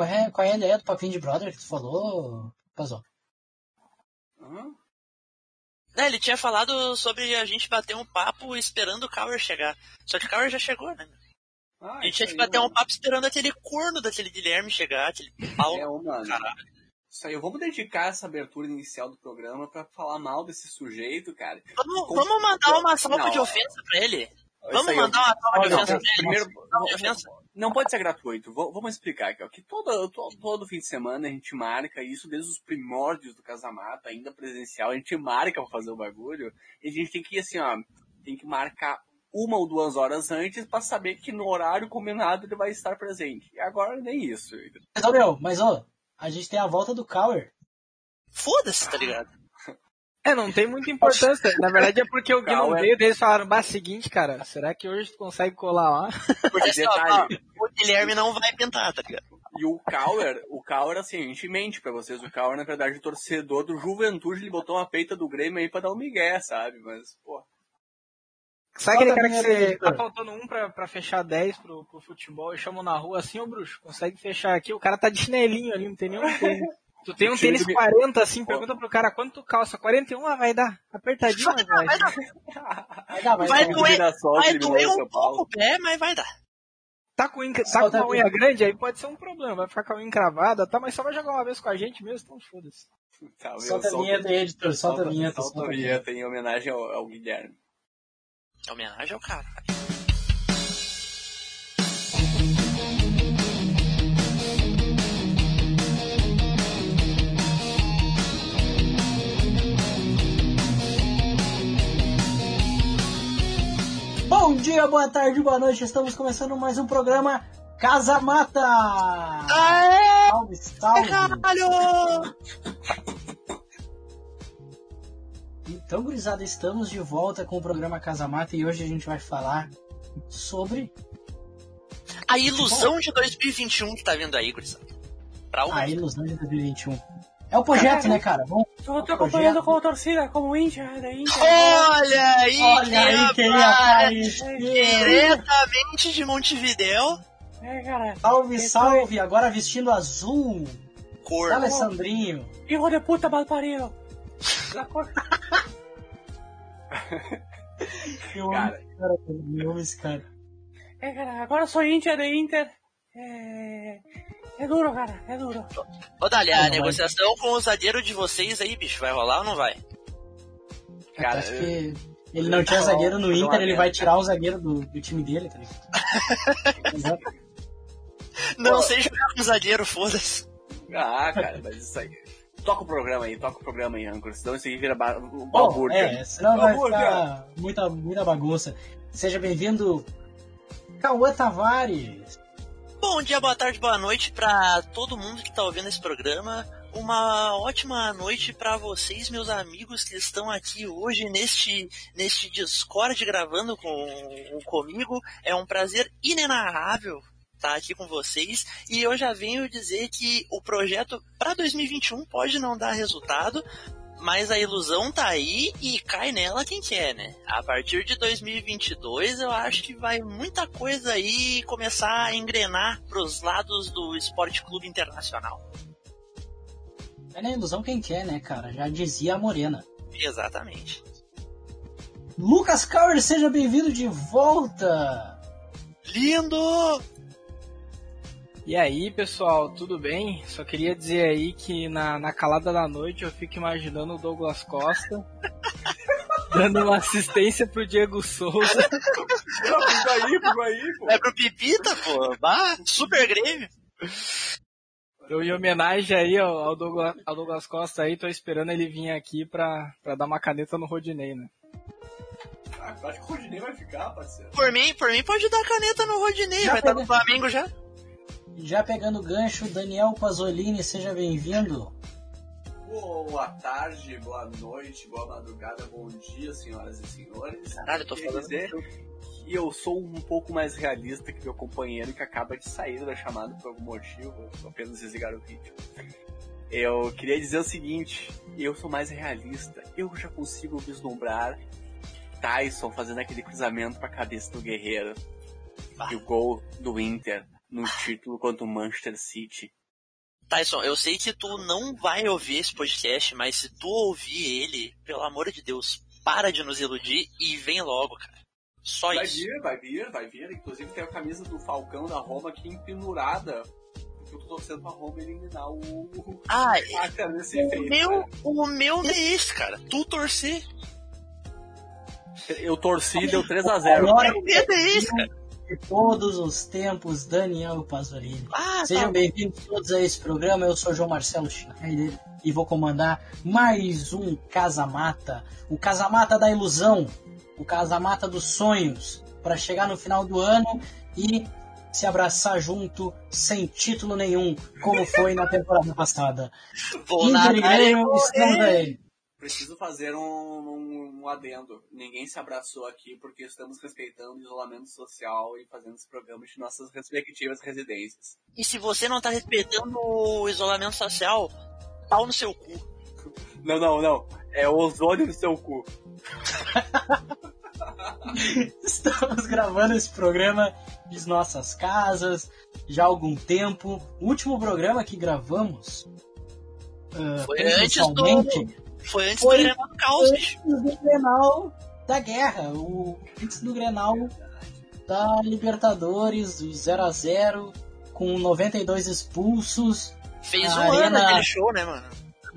qual é, qual é a ideia do papinho de brother que tu falou, Pazão? Hã? É, ele tinha falado sobre a gente bater um papo esperando o Cower chegar. Só que o Cower já chegou, né? Ah, A gente tinha que bater um mano. papo esperando aquele corno daquele Guilherme chegar, aquele pau. É, mano. Caralho. Isso aí, vamos dedicar essa abertura inicial do programa pra falar mal desse sujeito, cara. Vamos, Com- vamos mandar uma salva Não, de ofensa pra ele? Vamos aí, mandar uma salva de ofensa Não, pra ele? primeiro, Salva de ofensa. Não pode ser gratuito. V- Vamos explicar aqui, ó. Que todo, todo, todo fim de semana a gente marca isso desde os primórdios do casamata, ainda presencial. A gente marca pra fazer o bagulho. E a gente tem que, assim, ó, tem que marcar uma ou duas horas antes pra saber que no horário combinado ele vai estar presente. E agora nem isso. Mas, meu, mas, ô, a gente tem a volta do Cower. Foda-se, tá ligado? É, não tem muita importância. Na verdade é porque o Gui não veio, eles falaram, bah, seguinte, cara, será que hoje tu consegue colar lá? Porque detalhe. o Guilherme não vai pintar, tá ligado? E o Kauer, o Kauer, assim, a gente mente pra vocês. O Kauer, na verdade, é torcedor do Juventude, ele botou uma peita do Grêmio aí pra dar um migué, sabe? Mas, pô. Sabe aquele cara que você tá faltando um pra, pra fechar 10 pro, pro futebol e chamam na rua assim, ô bruxo, consegue fechar aqui? O cara tá de chinelinho ali, não tem nenhum tênis. Tu tem um tênis do- 40 assim, pergunta pro cara quanto calça? 41, ah, vai dar. Apertadinho, vai. Vai dar, Vai dar, vai, Vai dar. doer. Vai doer o um pouco o pé, mas vai dar. Tá com, inca- tá Solta com uma a unha grande, aí pode ser um problema. Vai ficar com a unha encravada, tá? Mas só vai jogar uma vez com a gente mesmo, então foda-se. Tá, Solta a vinheta aí, editor. Solta a vinheta. Solta a vinheta em homenagem ao, ao Guilherme. Homenagem ao cara. Dia, boa tarde, boa noite. Estamos começando mais um programa Casa Mata. Aê, Salve, salve. caralho! Então, gurizada, estamos de volta com o programa Casa Mata e hoje a gente vai falar sobre A ilusão de 2021 que tá vindo aí, gurizada. Pra um a ilusão de 2021. É o projeto, né, cara? Vamos, Eu tô acompanhando com a torcida, como Índia, da Índia. Olha aí, Olha aí quem rapaz! apareceu. Diretamente de Montevidéu. É, cara. Salve, salve. Agora vestindo azul. Cor. Alessandrinho. Hijo de puta mal parido. Eu amo Cara. esse cara, eu amo esse cara. É, cara, agora sou Índia de Inter. É... É duro, cara, é duro. Ô, Dali, a não negociação com o zagueiro de vocês aí, bicho, vai rolar ou não vai? Cara, acho que ele não tinha zagueiro no Inter, ele vai tirar o zagueiro do, do time dele, tá ligado? Exato. Não Pô. sei jogar com zagueiro, foda-se. Ah, cara, mas isso aí. Toca o programa aí, toca o programa aí, Rancor. Senão isso aí vira ba... um Bom, balbúrdia. é, senão vai Balbúrdia. ficar muita, muita bagunça. Seja bem-vindo, Cauã Tavares. Bom dia, boa tarde, boa noite pra todo mundo que tá ouvindo esse programa. Uma ótima noite pra vocês, meus amigos que estão aqui hoje neste, neste Discord gravando com, comigo. É um prazer inenarrável estar aqui com vocês. E eu já venho dizer que o projeto para 2021 pode não dar resultado, mas a ilusão tá aí e cai nela quem quer, né? A partir de 2022 eu acho que vai muita coisa aí começar a engrenar pros lados do Esporte Clube Internacional. É na ilusão quem quer, né, cara? Já dizia a Morena. Exatamente. Lucas Cauer, seja bem-vindo de volta. Lindo! E aí, pessoal, tudo bem? Só queria dizer aí que na, na calada da noite eu fico imaginando o Douglas Costa dando uma assistência pro Diego Souza. Não, pô. É pro Pipita, pô. Bah, super Grêmio. Eu, em homenagem aí ao, ao, Douglas, ao Douglas Costa aí, tô esperando ele vir aqui pra, pra dar uma caneta no Rodinei, né? Ah, acho que o Rodinei vai ficar, parceiro. Por mim, por mim pode dar caneta no Rodinei, Já vai estar pega- no Flamengo já. Já pegando o gancho, Daniel Pasolini, seja bem-vindo. Boa tarde, boa noite, boa madrugada, bom dia, senhoras e senhores. Caralho, eu tô falando. dizer que eu sou um pouco mais realista que meu companheiro que acaba de sair da chamada por algum motivo, vou apenas desligar o vídeo. Eu queria dizer o seguinte, eu sou mais realista, eu já consigo vislumbrar Tyson fazendo aquele cruzamento pra cabeça do Guerreiro e o gol do Inter no título contra o Manchester City Tyson, eu sei que tu não vai ouvir esse podcast, mas se tu ouvir ele, pelo amor de Deus, para de nos iludir e vem logo, cara. Só Vai isso. vir, vai vir, vai vir. Inclusive tem a camisa do Falcão da Roma aqui empendurada. Eu tô torcendo pra Roma eliminar o. Ah, a camisa o meu, o meu é esse, cara. Tu torcer. Eu torci, deu 3x0. Agora, Meu medo é esse, cara. De todos os tempos, Daniel Pasolini. Ah, Sejam tá. bem-vindos todos a esse programa. Eu sou João Marcelo Schneider e vou comandar mais um Casamata. O Casamata da ilusão, o Casamata dos sonhos, para chegar no final do ano e se abraçar junto sem título nenhum, como foi na temporada passada. Vou Inter e Grêmio, estamos aí. Preciso fazer um, um, um adendo. Ninguém se abraçou aqui porque estamos respeitando o isolamento social e fazendo esse programa de nossas respectivas residências. E se você não tá respeitando o isolamento social, pau no seu cu. Não, não, não. É o ozônio no seu cu. Estamos gravando esse programa de nossas casas já há algum tempo. O último programa que gravamos ah, Foi antes do- Foi antes Foi- do Grenal do Caos, antes do Grenal da guerra, o antes do Grenal da Libertadores, o 0 a 0 com 92 expulsos, Fez A um ano Arena- aquele show, né, mano?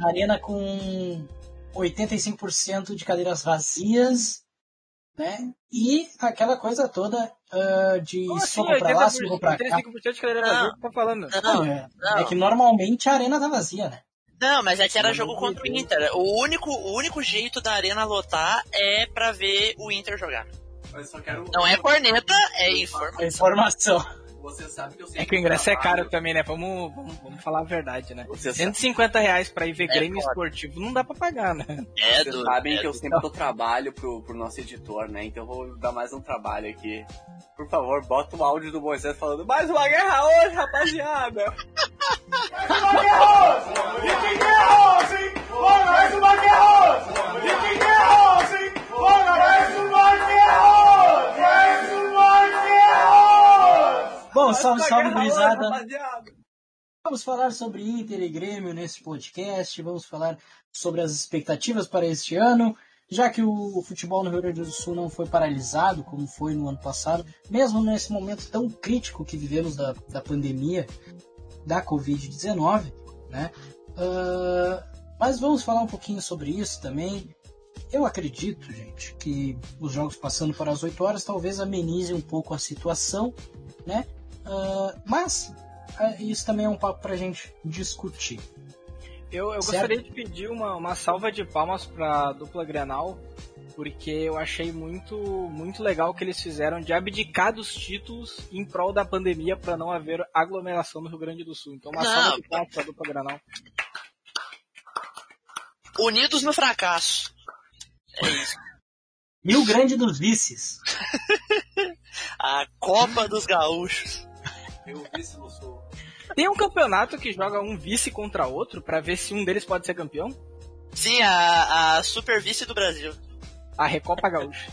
a arena com 85% de cadeiras vazias, né? E aquela coisa toda ah, de Como assim, soco pra lá, 80%, soco pra cá. 35% de cadeira Não. vazia que tá falando. Não, é, não. é que normalmente a arena tá vazia, né? Não, mas é que era jogo contra o. Inter. O único, o único jeito da arena lotar é pra ver o Inter jogar. Mas só quero. Não é corneta, é informação. A informação. Você sabe que eu sei É que o ingresso é caro também, né? Vamos, vamos, vamos falar a verdade, né? Você sabe, 150 reais pra ir ver É Grêmio foda. Esportivo não dá pra pagar, né? É vocês do. sabem é que eu sempre dou trabalho pro, pro nosso editor, né? Então eu vou dar mais um trabalho aqui. Por favor, bota o áudio do Moisés falando mais uma guerra hoje, rapaziada! Bom, salve, Mais uma salve, guerra hoje, gurizada. rapaziada! Vamos falar sobre Inter e Grêmio nesse podcast, vamos falar sobre as expectativas para este ano, já que o futebol no Rio Grande do Sul não foi paralisado como foi no ano passado, mesmo nesse momento tão crítico que vivemos da, da pandemia da Covid-19, né? Ah, mas vamos falar um pouquinho sobre isso também. Eu acredito, gente, que os jogos passando para as 8 horas talvez amenize um pouco a situação, né? Ah, mas ah, isso também é um papo pra gente discutir. Eu, eu gostaria de pedir uma, uma salva de palmas pra dupla Grenal, porque eu achei muito, muito legal o que eles fizeram de abdicar dos títulos em prol da pandemia pra não haver aglomeração no Rio Grande do Sul. Então uma Não. salva de palmas pra dupla Grenal. Unidos no fracasso. É isso. Rio Grande dos Vices. A Copa dos Gaúchos. Eu vi se no sul. Tem um campeonato que joga um vice contra outro pra ver se um deles pode ser campeão? Sim, a, a Super Vice do Brasil. A Recopa Gaúcha.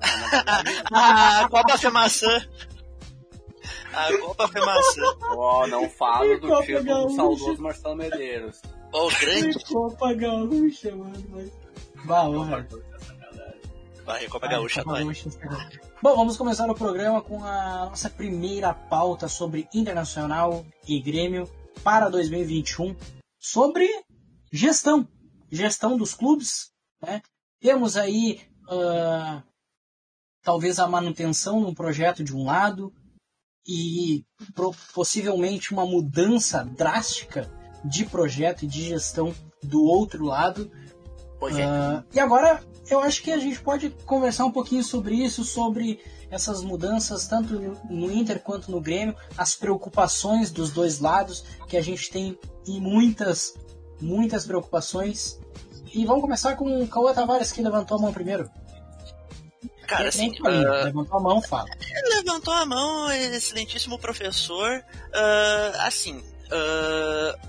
A Copa Femaçã. A Copa Femaçã. Ó, não falo do Copa título do saudoso Marcelo Medeiros. Ó, o grande. Copa Gaúcha, mano. Mas... Bah, velho. A Recopa Gaúcha. Bom, vamos começar o programa com a nossa primeira pauta sobre Internacional e Grêmio para 2021, sobre gestão, gestão dos clubes. Né? Temos aí ah, talvez a manutenção num projeto de um lado e possivelmente uma mudança drástica de projeto e de gestão do outro lado. Ah, e agora eu acho que a gente pode conversar um pouquinho sobre isso, sobre essas mudanças, tanto no Inter quanto no Grêmio, as preocupações dos dois lados, que a gente tem e muitas, muitas preocupações. E vamos começar com o Cauã Tavares, que levantou a mão primeiro. Cara, assim, ah, levantou a mão, fala. Levantou a mão, excelentíssimo professor. Ah, assim,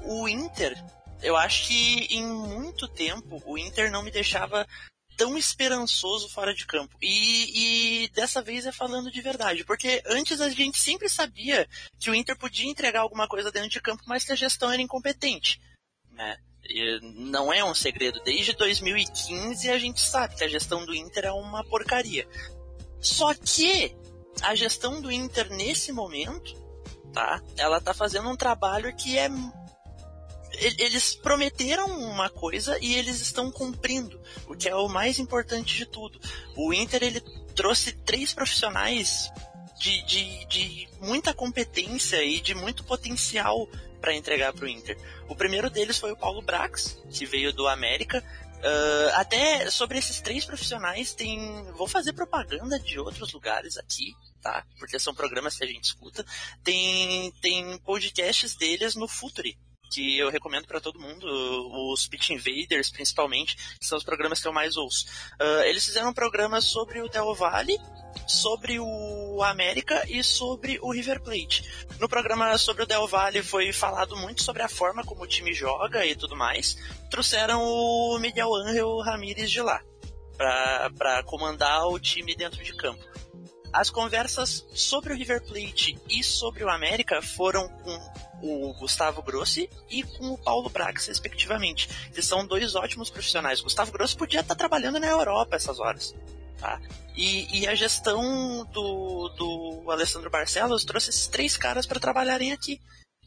o Inter, eu acho que em muito tempo o Inter não me deixava tão esperançoso fora de campo. E, e, dessa vez é falando de verdade, porque antes a gente sempre sabia que o Inter podia entregar alguma coisa dentro de campo, mas que a gestão era incompetente. Né? E não é um segredo. Desde 2015 a gente sabe que a gestão do Inter é uma porcaria. Só que a gestão do Inter nesse momento, tá? Ela tá fazendo um trabalho que é eles prometeram uma coisa e eles estão cumprindo, o que é o mais importante de tudo. O Inter ele trouxe três profissionais de, de, de muita competência e de muito potencial para entregar para o Inter. O primeiro deles foi o Paulo Brax, que veio do América. Uh, até sobre esses três profissionais tem. Vou fazer propaganda de outros lugares aqui, tá? Porque são programas que a gente escuta. Tem, tem podcasts deles no Futuri, que eu recomendo para todo mundo, os Pitch Invaders principalmente, que são os programas que eu mais ouço. Uh, eles fizeram um programa sobre o Del Valle, sobre o América e sobre o River Plate. No programa sobre o Del Valle foi falado muito sobre a forma como o time joga e tudo mais. Trouxeram o Miguel Ángel Ramírez de lá para comandar o time dentro de campo. As conversas sobre o River Plate e sobre o América foram com o Gustavo Grossi e com o Paulo Brax, respectivamente. Eles são dois ótimos profissionais. O Gustavo Grossi podia estar trabalhando na Europa essas horas. Tá? E, e a gestão do, do Alessandro Barcelos trouxe esses três caras para trabalharem aqui.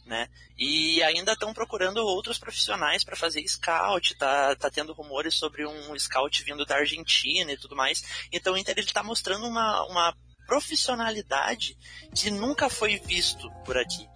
Né? E ainda estão procurando outros profissionais para fazer scout, tá, tá tendo rumores sobre um scout vindo da Argentina e tudo mais. Então o Inter está mostrando uma, uma profissionalidade que nunca foi visto por aqui.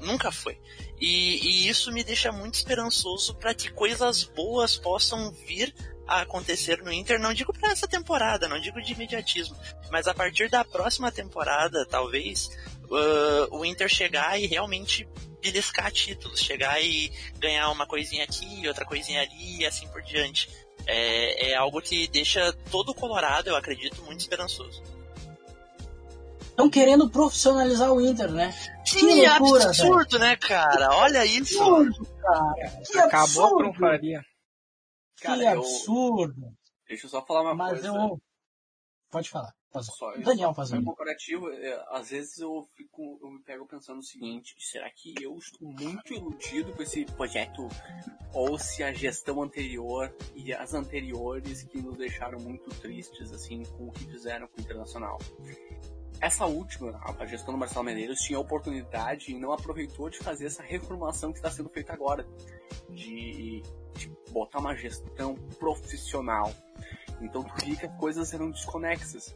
Nunca foi. E, e isso me deixa muito esperançoso para que coisas boas possam vir a acontecer no Inter. Não digo para essa temporada, não digo de imediatismo, mas a partir da próxima temporada, talvez, uh, o Inter chegar e realmente beliscar títulos, chegar e ganhar uma coisinha aqui, outra coisinha ali e assim por diante. É, é algo que deixa todo o Colorado, eu acredito, muito esperançoso estão querendo profissionalizar o Inter, né? Que, que loucura, absurdo, velho. né, cara? Olha isso. Que absurdo, cara. Que Acabou absurdo. a tronfaria. Que cara, absurdo. Eu... Deixa eu só falar uma Mas coisa. Eu... Pode falar. Só, Daniel fazendo. comparativo, é, às vezes eu fico, eu me pego pensando o seguinte, será que eu estou muito iludido com esse projeto? Ou se a gestão anterior e as anteriores que nos deixaram muito tristes, assim, com o que fizeram com o Internacional? Essa última, a gestão do Marcelo Medeiros, tinha a oportunidade e não aproveitou de fazer essa reformulação que está sendo feita agora, de, de, botar uma gestão profissional. Então tu as coisas eram desconexas.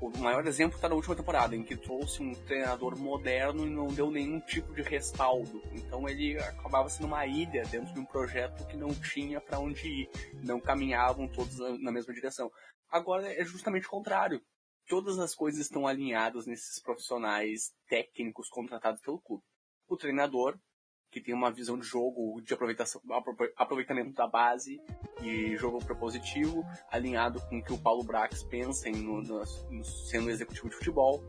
O maior exemplo está na última temporada, em que trouxe um treinador moderno e não deu nenhum tipo de respaldo. Então ele acabava sendo uma ilha dentro de um projeto que não tinha para onde ir, não caminhavam todos na mesma direção. Agora é justamente o contrário todas as coisas estão alinhadas nesses profissionais técnicos contratados pelo clube. O treinador, que tem uma visão de jogo de aproveitamento da base e jogo propositivo, alinhado com o que o Paulo Brax pensa em, no, no, no, sendo executivo de futebol,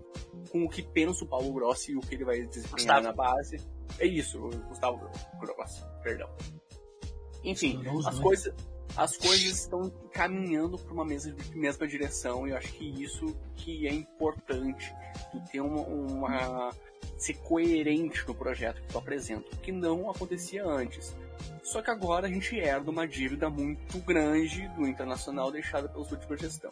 com o que pensa o Paulo Grossi e o que ele vai desempenhar na base. É isso, Gustavo Grossi, perdão. Enfim, as coisas as coisas estão caminhando para uma mesma, mesma direção e eu acho que isso que é importante, tu ter uma, uma ser coerente no projeto que tu apresenta, que não acontecia antes. Só que agora a gente herda uma dívida muito grande do internacional deixada pela última gestão.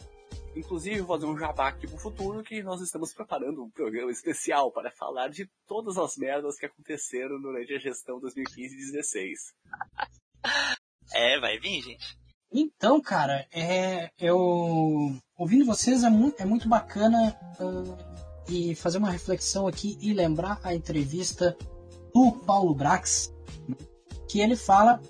Inclusive, vou fazer um jabá aqui pro futuro que nós estamos preparando um programa especial para falar de todas as merdas que aconteceram durante a gestão 2015-16. É, vai vir, gente. Então, cara, é, eu ouvindo vocês é muito, é muito bacana uh, e fazer uma reflexão aqui e lembrar a entrevista do Paulo Brax, que ele fala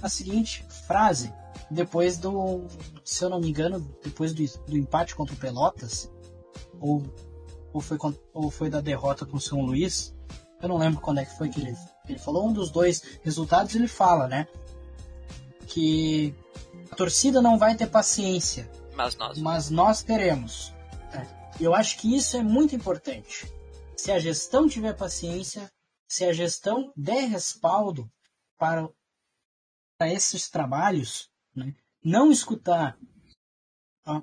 a seguinte frase depois do, se eu não me engano, depois do, do empate contra o Pelotas, ou, ou, foi, ou foi da derrota com o São Luís, eu não lembro quando é que foi que ele, ele falou, um dos dois resultados ele fala, né? Que a torcida não vai ter paciência, mas nós, mas nós teremos. É. Eu acho que isso é muito importante. Se a gestão tiver paciência, se a gestão der respaldo para, para esses trabalhos, né? não escutar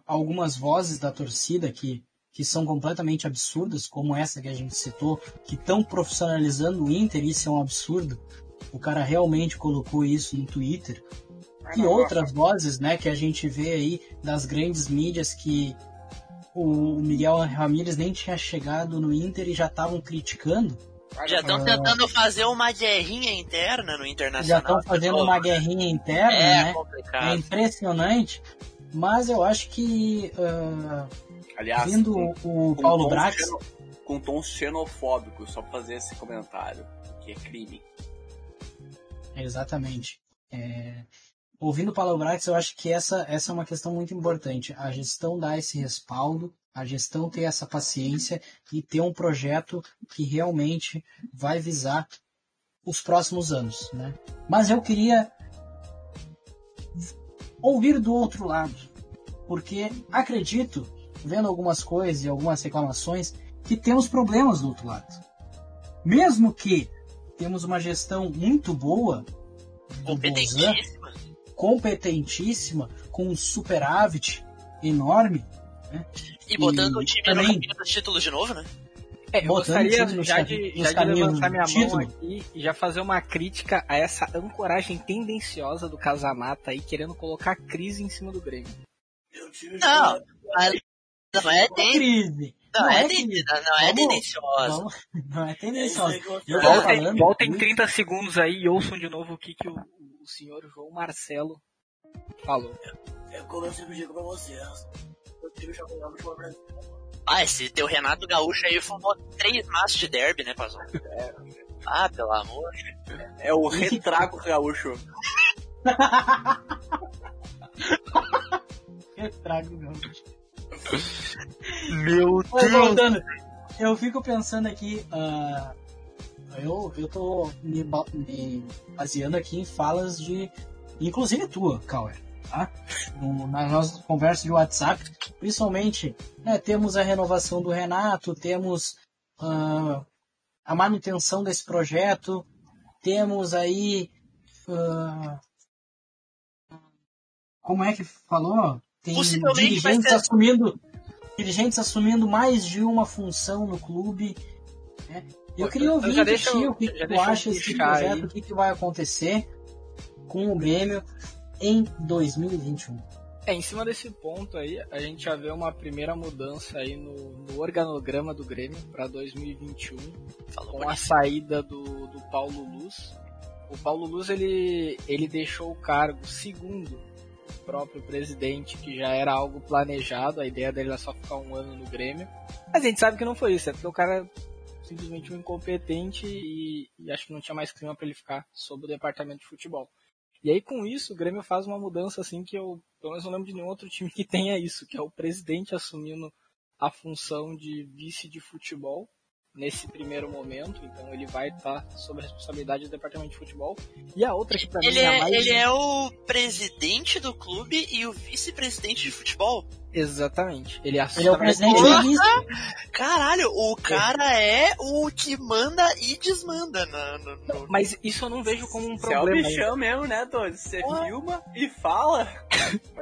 algumas vozes da torcida que, que são completamente absurdas, como essa que a gente citou, que estão profissionalizando o Inter, isso é um absurdo. O cara realmente colocou isso no Twitter. E outras vozes, né, que a gente vê aí das grandes mídias que o Miguel Ramírez nem tinha chegado no Inter e já estavam criticando. Já estão uh, tentando fazer uma guerrinha interna no Internacional. Já estão fazendo uma guerrinha interna, é né? Complicado. É impressionante. Mas eu acho que. Uh, Aliás, vindo com, o Paulo Brax. Xeno, com tons xenofóbicos, só pra fazer esse comentário, que é crime. Exatamente. É, ouvindo o Paulo Brax, eu acho que essa, essa é uma questão muito importante. A gestão dá esse respaldo, a gestão ter essa paciência e ter um projeto que realmente vai visar os próximos anos. Né? Mas eu queria ouvir do outro lado, porque acredito, vendo algumas coisas e algumas reclamações, que temos problemas do outro lado. Mesmo que temos uma gestão muito boa, competentíssima, competentíssima com um superávit enorme, né? E botando e o time também, no caminho dos títulos de novo, né? É, eu gostaria já de, já de levantar minha mão aqui e já fazer uma crítica a essa ancoragem tendenciosa do Casamata aí, querendo colocar crise em cima do Grêmio. Não, não é crise. Não, é, crise. não é tendenciosa. Não é tendenciosa. Voltem, voltem 30 segundos aí e ouçam de novo o que, que o, o senhor João Marcelo falou. É como eu sempre digo pra vocês. Eu tive já com Brasil. Ah, esse teu Renato Gaúcho aí fumou três maços de derby, né, Pazão? É. Ah, pelo amor. É o retrago gaúcho. retrago gaúcho. Meu Deus! Voltando, eu fico pensando aqui, uh, eu, eu tô me, me baseando aqui em falas de, inclusive tua, Cauer tá? No, nas nossas conversas de WhatsApp, principalmente, né, temos a renovação do Renato, temos uh, a manutenção desse projeto, temos aí uh, como é que falou? Tem dirigentes ter... assumindo dirigentes assumindo mais de uma função no clube. Né? Eu queria ouvir de ti o que, que tu acha desse projeto, o que, que vai acontecer com o Grêmio em 2021. É, em cima desse ponto aí, a gente já vê uma primeira mudança aí no, no organograma do Grêmio para 2021, Falou com a saída do, do Paulo Luz. O Paulo Luz ele, ele deixou o cargo segundo o próprio presidente, que já era algo planejado, a ideia dele era só ficar um ano no Grêmio. Mas a gente sabe que não foi isso, é porque o cara simplesmente um incompetente e, e acho que não tinha mais clima para ele ficar sob o departamento de futebol. E aí com isso o Grêmio faz uma mudança assim que eu pelo menos não lembro de nenhum outro time que tenha isso, que é o presidente assumindo a função de vice de futebol nesse primeiro momento, então ele vai estar sob a responsabilidade do departamento de futebol. E a outra que pra ele mim é, é mais... Ele é o presidente do clube e o vice-presidente de futebol? Exatamente. Ele, ele é o presidente do Caralho, o cara é o que manda e desmanda. No, no, Mas isso eu não vejo como um problema. Você é o bichão mesmo, né, Tony? Você filma e fala.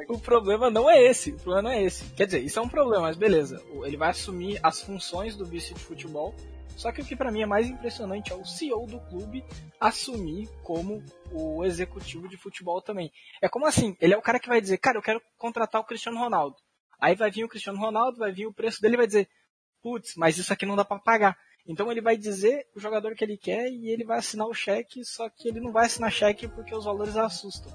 o problema não é esse. O problema não é esse. Quer dizer, isso é um problema, mas beleza. Ele vai assumir as funções do vice de futebol. Só que o que para mim é mais impressionante é o CEO do clube assumir como o executivo de futebol também. É como assim, ele é o cara que vai dizer, cara, eu quero contratar o Cristiano Ronaldo. Aí vai vir o Cristiano Ronaldo, vai vir o preço dele e vai dizer, putz, mas isso aqui não dá para pagar. Então ele vai dizer o jogador que ele quer e ele vai assinar o cheque, só que ele não vai assinar cheque porque os valores assustam.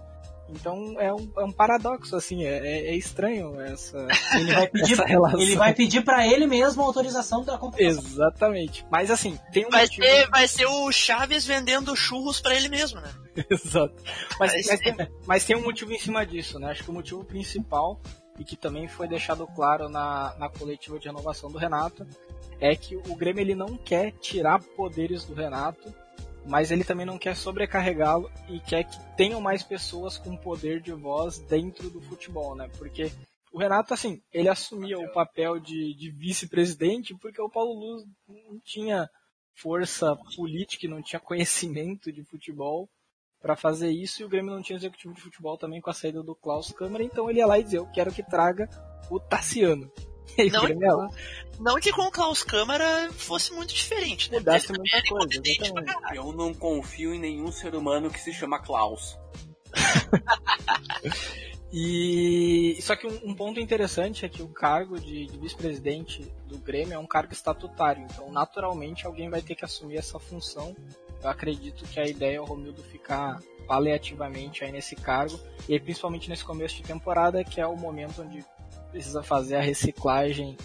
Então é um, é um paradoxo, assim, é, é, é estranho essa, ele vai pedir, essa relação. Ele vai pedir para ele mesmo a autorização da contratação. Exatamente. Mas assim, tem um vai motivo... Ser, vai ser o Chaves vendendo churros para ele mesmo, né? Exato. Mas, mas, tem, mas tem um motivo em cima disso, né? Acho que o motivo principal e que também foi deixado claro na, na coletiva de renovação do Renato, é que o Grêmio ele não quer tirar poderes do Renato, mas ele também não quer sobrecarregá-lo e quer que tenham mais pessoas com poder de voz dentro do futebol, né? Porque o Renato, assim, ele assumia o papel de, de vice-presidente porque o Paulo Luz não tinha força política, não tinha conhecimento de futebol para fazer isso e o Grêmio não tinha executivo de futebol também com a saída do Klaus Câmara, então ele ia lá e dizia, eu quero que traga o Tassiano. E Não, Grêmio ia lá, Não que com o Klaus Câmara fosse muito diferente, né? mudasse muita coisa, é caralho. Eu não confio em nenhum ser humano que se chama Klaus. E só que um, um ponto interessante é que o cargo de, de vice-presidente do Grêmio é um cargo estatutário, então naturalmente alguém vai ter que assumir essa função. Eu acredito que a ideia é o Romildo ficar paliativamente aí nesse cargo, e principalmente nesse começo de temporada, que é o momento onde precisa fazer a reciclagem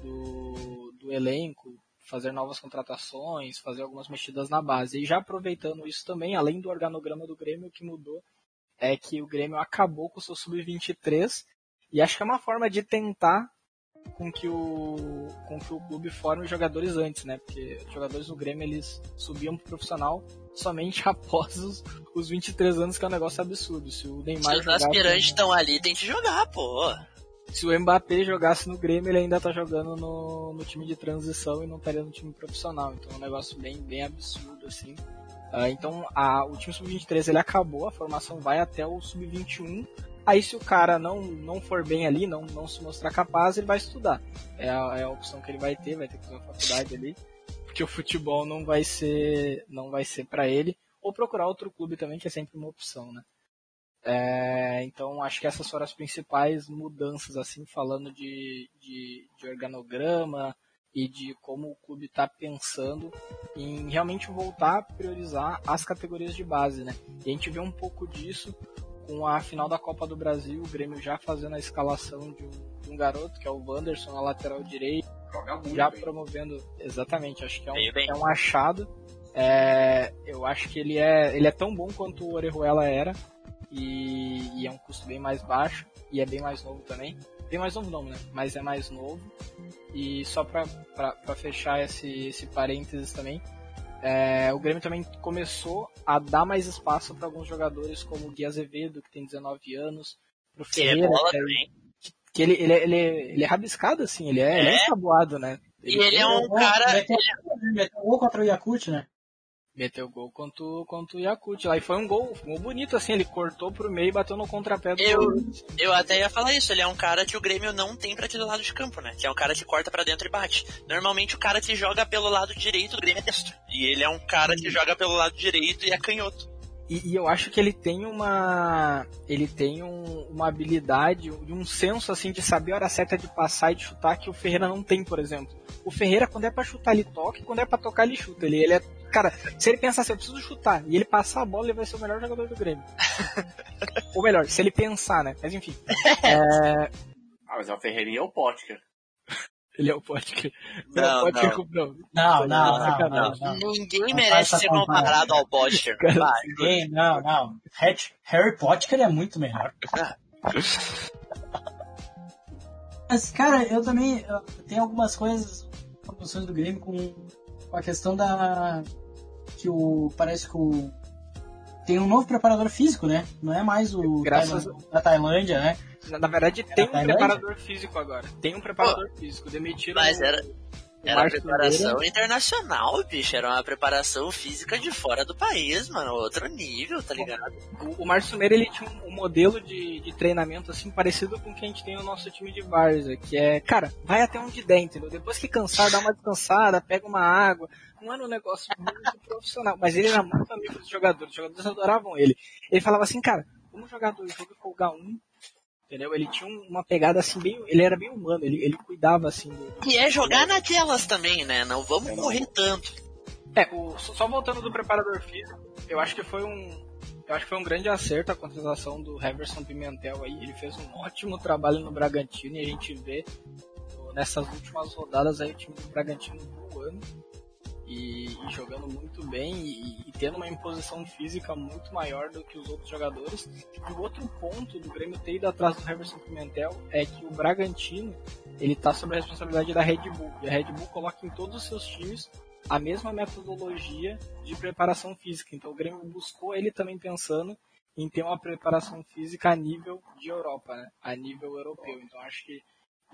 do, do elenco, fazer novas contratações, fazer algumas mexidas na base. E já aproveitando isso também, além do organograma do Grêmio, o que mudou é que o Grêmio acabou com o seu sub-23 e acho que é uma forma de tentar com que o com que o clube forme os jogadores antes, né? Porque os jogadores do Grêmio eles subiam pro profissional somente após os, os 23 anos, que é um negócio absurdo. Se o Neymar Se os aspirantes estão ali, tem que jogar, pô. se o Mbappé jogasse no Grêmio, ele ainda tá jogando no, no time de transição e não estaria no time profissional. Então é um negócio bem, bem absurdo, assim. Ah, então a- o time sub-23 ele acabou, a formação vai até o sub-21. Aí se o cara não, não for bem ali, não, não se mostrar capaz, ele vai estudar. É a, é a opção que ele vai ter, vai ter que fazer uma faculdade ali. Porque o futebol não vai ser não vai ser para ele. Ou procurar outro clube também, que é sempre uma opção, né? É, então acho que essas foram as principais mudanças, assim, falando de, de, de organograma e de como o clube está pensando em realmente voltar a priorizar as categorias de base, né? E a gente vê um pouco disso com a final da Copa do Brasil, o Grêmio já fazendo a escalação de um, de um garoto, que é o Wanderson, na lateral direita, Joga muito já bem. promovendo, exatamente, acho que é um, é um achado. É, eu acho que ele é, ele é tão bom quanto o Orejuela era, e, e é um custo bem mais baixo, e é bem mais novo também. Bem mais novo não, né? Mas é mais novo. E só pra, pra, pra fechar esse, esse parênteses também, é, o Grêmio também começou a dar mais espaço para alguns jogadores, como o Gui Azevedo, que tem 19 anos, pro Que é Ferreira, bola que, é- também. que ele, ele, é- ele, é- ele é rabiscado, assim, ele é, ele é ensaboado, né? E ele é um cara. Meteu, meteu gol contra o Yakut, né? Meteu gol contra, o- contra o Yakut lá. E foi um gol, um gol bonito, assim, ele cortou pro meio e bateu no contrapé do Eu- goleiro. Eu até ia falar isso, ele é um cara que o Grêmio não tem pra aquele lado de campo, né? Que é um cara que corta pra dentro e bate. Normalmente o cara que joga pelo lado direito do Grêmio é destro. E ele é um cara que joga pelo lado direito e é canhoto. E, e eu acho que ele tem uma. Ele tem um- uma habilidade e um senso assim de saber a hora certa de passar e de chutar que o Ferreira não tem, por exemplo. O Ferreira, quando é pra chutar, ele toca, e quando é pra tocar, ele chuta. Ele, ele é. Cara, se ele pensar assim, eu preciso chutar, e ele passar a bola, ele vai ser o melhor jogador do Grêmio. Ou melhor, se ele pensar, né? Mas enfim. Ah, mas o Ferreirinha é o Potker. Ele é o Potker. Não, Potker não. comprou. Não, não, não, sacanagem. não, não. Ninguém Não merece ser comparado ao Potker. Ninguém, não, não. Harry- Potter é muito melhor. Mas, cara, eu também eu tenho algumas coisas, promoções do Grêmio com, com a questão da. que o. parece que o. tem um novo preparador físico, né? Não é mais o Graças da Tailândia, né? Na, na verdade, tem um Tailândia? preparador físico agora. Tem um preparador físico. Demitiram Mas era- Era Márcio preparação Pereira. internacional, bicho. Era uma preparação física de fora do país, mano. Outro nível, tá ligado? O, o Márcio Meira, ele tinha um, um modelo de, de treinamento assim parecido com o que a gente tem no nosso time de Varsa, que é, cara, vai até onde der, entendeu? Depois que cansar, dá uma descansada, pega uma água. Não era um negócio muito profissional, mas ele era muito amigo dos jogadores, os jogadores adoravam ele. Ele falava assim, cara, vamos jogar dois jogos e folgar um. Entendeu? Ele tinha um- uma pegada assim, bem. Ele era bem humano, ele, ele cuidava assim do, E é jogar naquelas também, né? Não vamos correr tanto. É, o- só só voltando do preparador físico, eu acho que foi um. Eu acho que foi um grande acerto a contratação do Heverson Pimentel aí. Ele fez um ótimo trabalho no Bragantino e a gente vê nessas últimas rodadas aí o time do Bragantino voando e, jogando muito bem e, e tendo uma imposição física muito maior do que os outros jogadores. E o outro ponto do Grêmio ter ido atrás do Heverson Pimentel é que o Bragantino ele tá sob a responsabilidade da Red Bull. E a Red Bull coloca em todos os seus times a mesma metodologia de preparação física. Então o Grêmio buscou ele também pensando em ter uma preparação física a nível de Europa, né? a nível europeu. Então acho que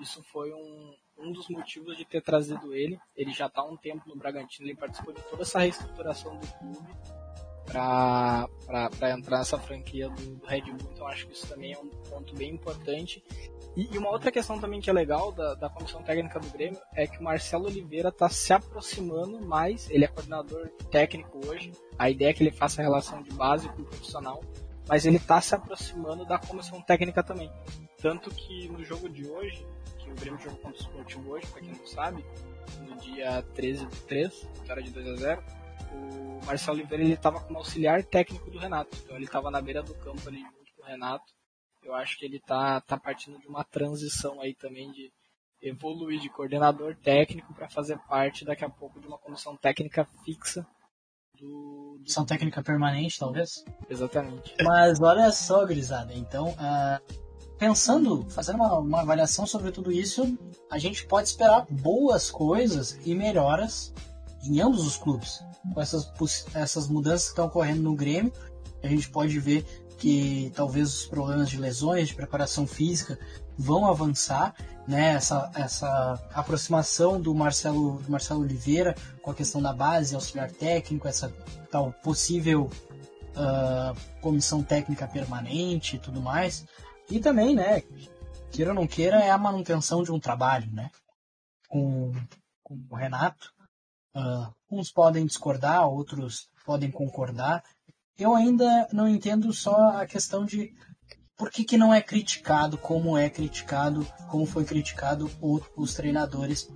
isso foi um, um dos motivos de ter trazido ele. Ele já está há um tempo no Bragantino, ele participou de toda essa reestruturação do clube. para entrar nessa franquia do, do, Red Bull, então acho que isso também é um ponto bem importante. E, e uma outra questão também que é legal da, da comissão técnica do Grêmio é que o Marcelo Oliveira está se aproximando mais, ele é coordenador técnico hoje, a ideia é que ele faça a relação de base com o profissional, mas ele está se aproximando da comissão técnica também. Tanto que no jogo de hoje, que o Grêmio jogou contra o Sporting hoje, para quem não sabe, no dia 13 de 3, vitória de 2 a 0 o Marcelo Oliveira ele estava como auxiliar técnico do Renato, então ele estava na beira do campo ali junto com o Renato. Eu acho que ele tá, tá partindo de uma transição aí também de evoluir de coordenador técnico para fazer parte daqui a pouco de uma comissão técnica fixa do, do... Comissão técnica permanente, talvez? Exatamente. Mas olha só, Grisada, então, uh, pensando, fazendo uma, uma avaliação sobre tudo isso, a gente pode esperar boas coisas e melhoras em ambos os clubes. Com essas, essas mudanças que estão ocorrendo no Grêmio, a gente pode ver que talvez os problemas de lesões, de preparação física vão avançar, né? Essa, essa aproximação do Marcelo, do Marcelo Oliveira com a questão da base, auxiliar técnico, essa tal possível uh, comissão técnica permanente e tudo mais. E também, né? Queira ou não queira, é a manutenção de um trabalho, né? Com, com o Renato. Uh, uns podem discordar, outros podem concordar. Eu ainda não entendo só a questão de por que, que não é criticado como é criticado, como foi criticado o, os treinadores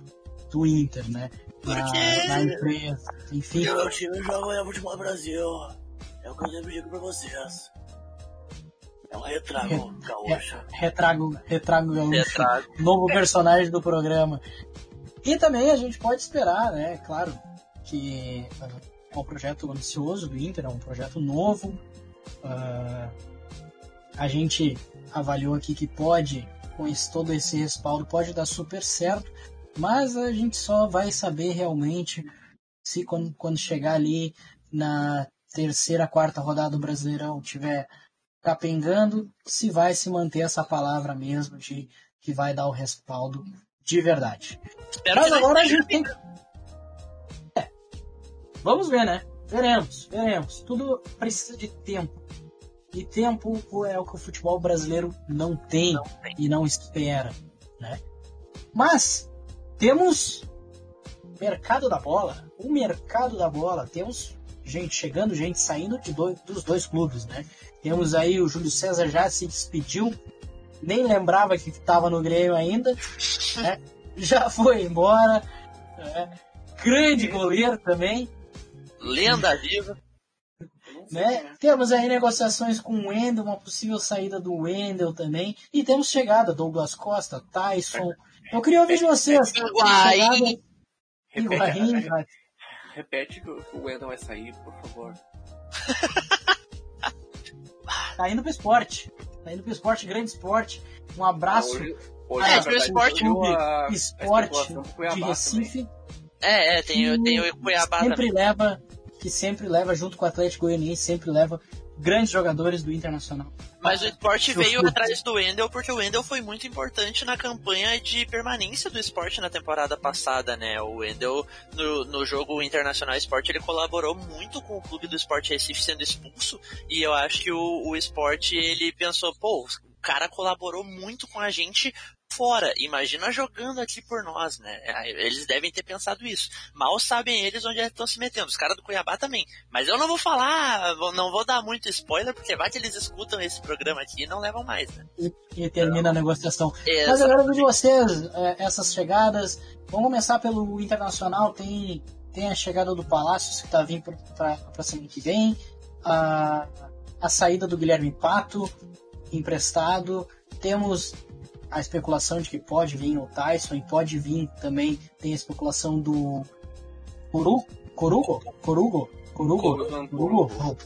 do Inter, né? Na, na empresa, enfim. O meu time joga no futebol Brasil. É o que eu sempre digo pra vocês. É um retrago gaúcho. É, retrago, retrago gaúcho. Retrago. Novo personagem do programa. E também a gente pode esperar, né? Claro, que é um projeto ambicioso do Inter, é um projeto novo. Uh, a gente avaliou aqui que pode, com esse, todo esse respaldo, pode dar super certo, mas a gente só vai saber realmente se quando, quando chegar ali na terceira, quarta rodada do Brasileirão tiver capengando, se vai se manter essa palavra mesmo de que vai dar o respaldo de verdade. Espero mas agora a gente tem. É. Vamos ver, né? Veremos, veremos. Tudo precisa de tempo. E tempo é o que o futebol brasileiro não tem, não tem. e não espera, né? Mas temos mercado da bola, o mercado da bola, temos gente chegando, gente saindo de dois, dos dois clubes, né? Temos aí o Júlio César já se despediu, nem lembrava que estava no Grêmio ainda, né? já foi embora. Né? Grande goleiro também. Lenda viva. Né? Temos aí negociações com o Wendel, uma possível saída do Wendel também. E temos chegada, Douglas Costa, Tyson. Eu queria ouvir de vocês. Higuaín. Higuaín. Repete que o Wendel vai sair, por favor. tá indo pro esporte. Tá indo pro esporte, grande esporte. Um abraço. Hoje, hoje é, pro esporte. Esporte de Recife. É, é, tem, tem o Cuiabá sempre também. leva que sempre leva, junto com o Atlético Goianiense, sempre leva grandes jogadores do Internacional. Mas o esporte veio atrás do Wendel porque o Wendel foi muito importante na campanha de permanência do esporte na temporada passada, né? O Wendel, no, no jogo Internacional Esporte, ele colaborou muito com o clube do Esporte Recife sendo expulso e eu acho que o, o esporte, ele pensou, pô, o cara colaborou muito com a gente fora. Imagina jogando aqui por nós, né? Eles devem ter pensado isso. Mal sabem eles onde estão se metendo. Os caras do Cuiabá também. Mas eu não vou falar, não vou dar muito spoiler, porque vai que eles escutam esse programa aqui e não levam mais, né? E, e termina a negociação. Exatamente. Mas agora de vocês, é, essas chegadas. Vamos começar pelo Internacional. Tem, tem a chegada do Palácios que está vindo para semana que vem. A, a saída do Guilherme Pato, emprestado. Temos a especulação de que pode vir o Tyson e pode vir também, tem a especulação do Coru, Corugo, Corugo, Corugo, Corugo,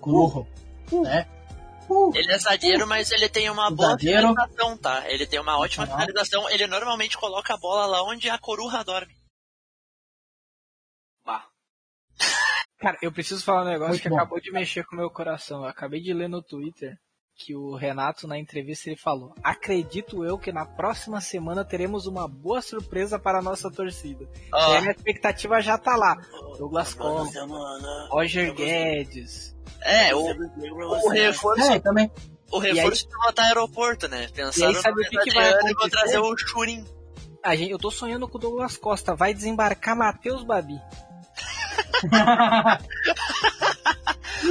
Corugo, né? Ele é zagueiro, mas ele tem uma boa zagueiro. finalização, tá? Ele tem uma ótima finalização. Ele normalmente coloca a bola lá onde a coruja dorme. Bah. Cara, eu preciso falar um negócio Muito que bom. acabou de mexer com o meu coração. Eu acabei de ler no Twitter que o Renato na entrevista ele falou: "Acredito eu que na próxima semana teremos uma boa surpresa para a nossa torcida". Ó, E a minha expectativa já tá lá. Douglas Costa, Roger Guedes. é, o, o reforço, É, também. o reforço de botar aeroporto, né? Pensaram sabe no o que que vai e acontecer? trazer o Churin. A gente, eu tô sonhando com o Douglas Costa. Vai desembarcar Matheus Babi.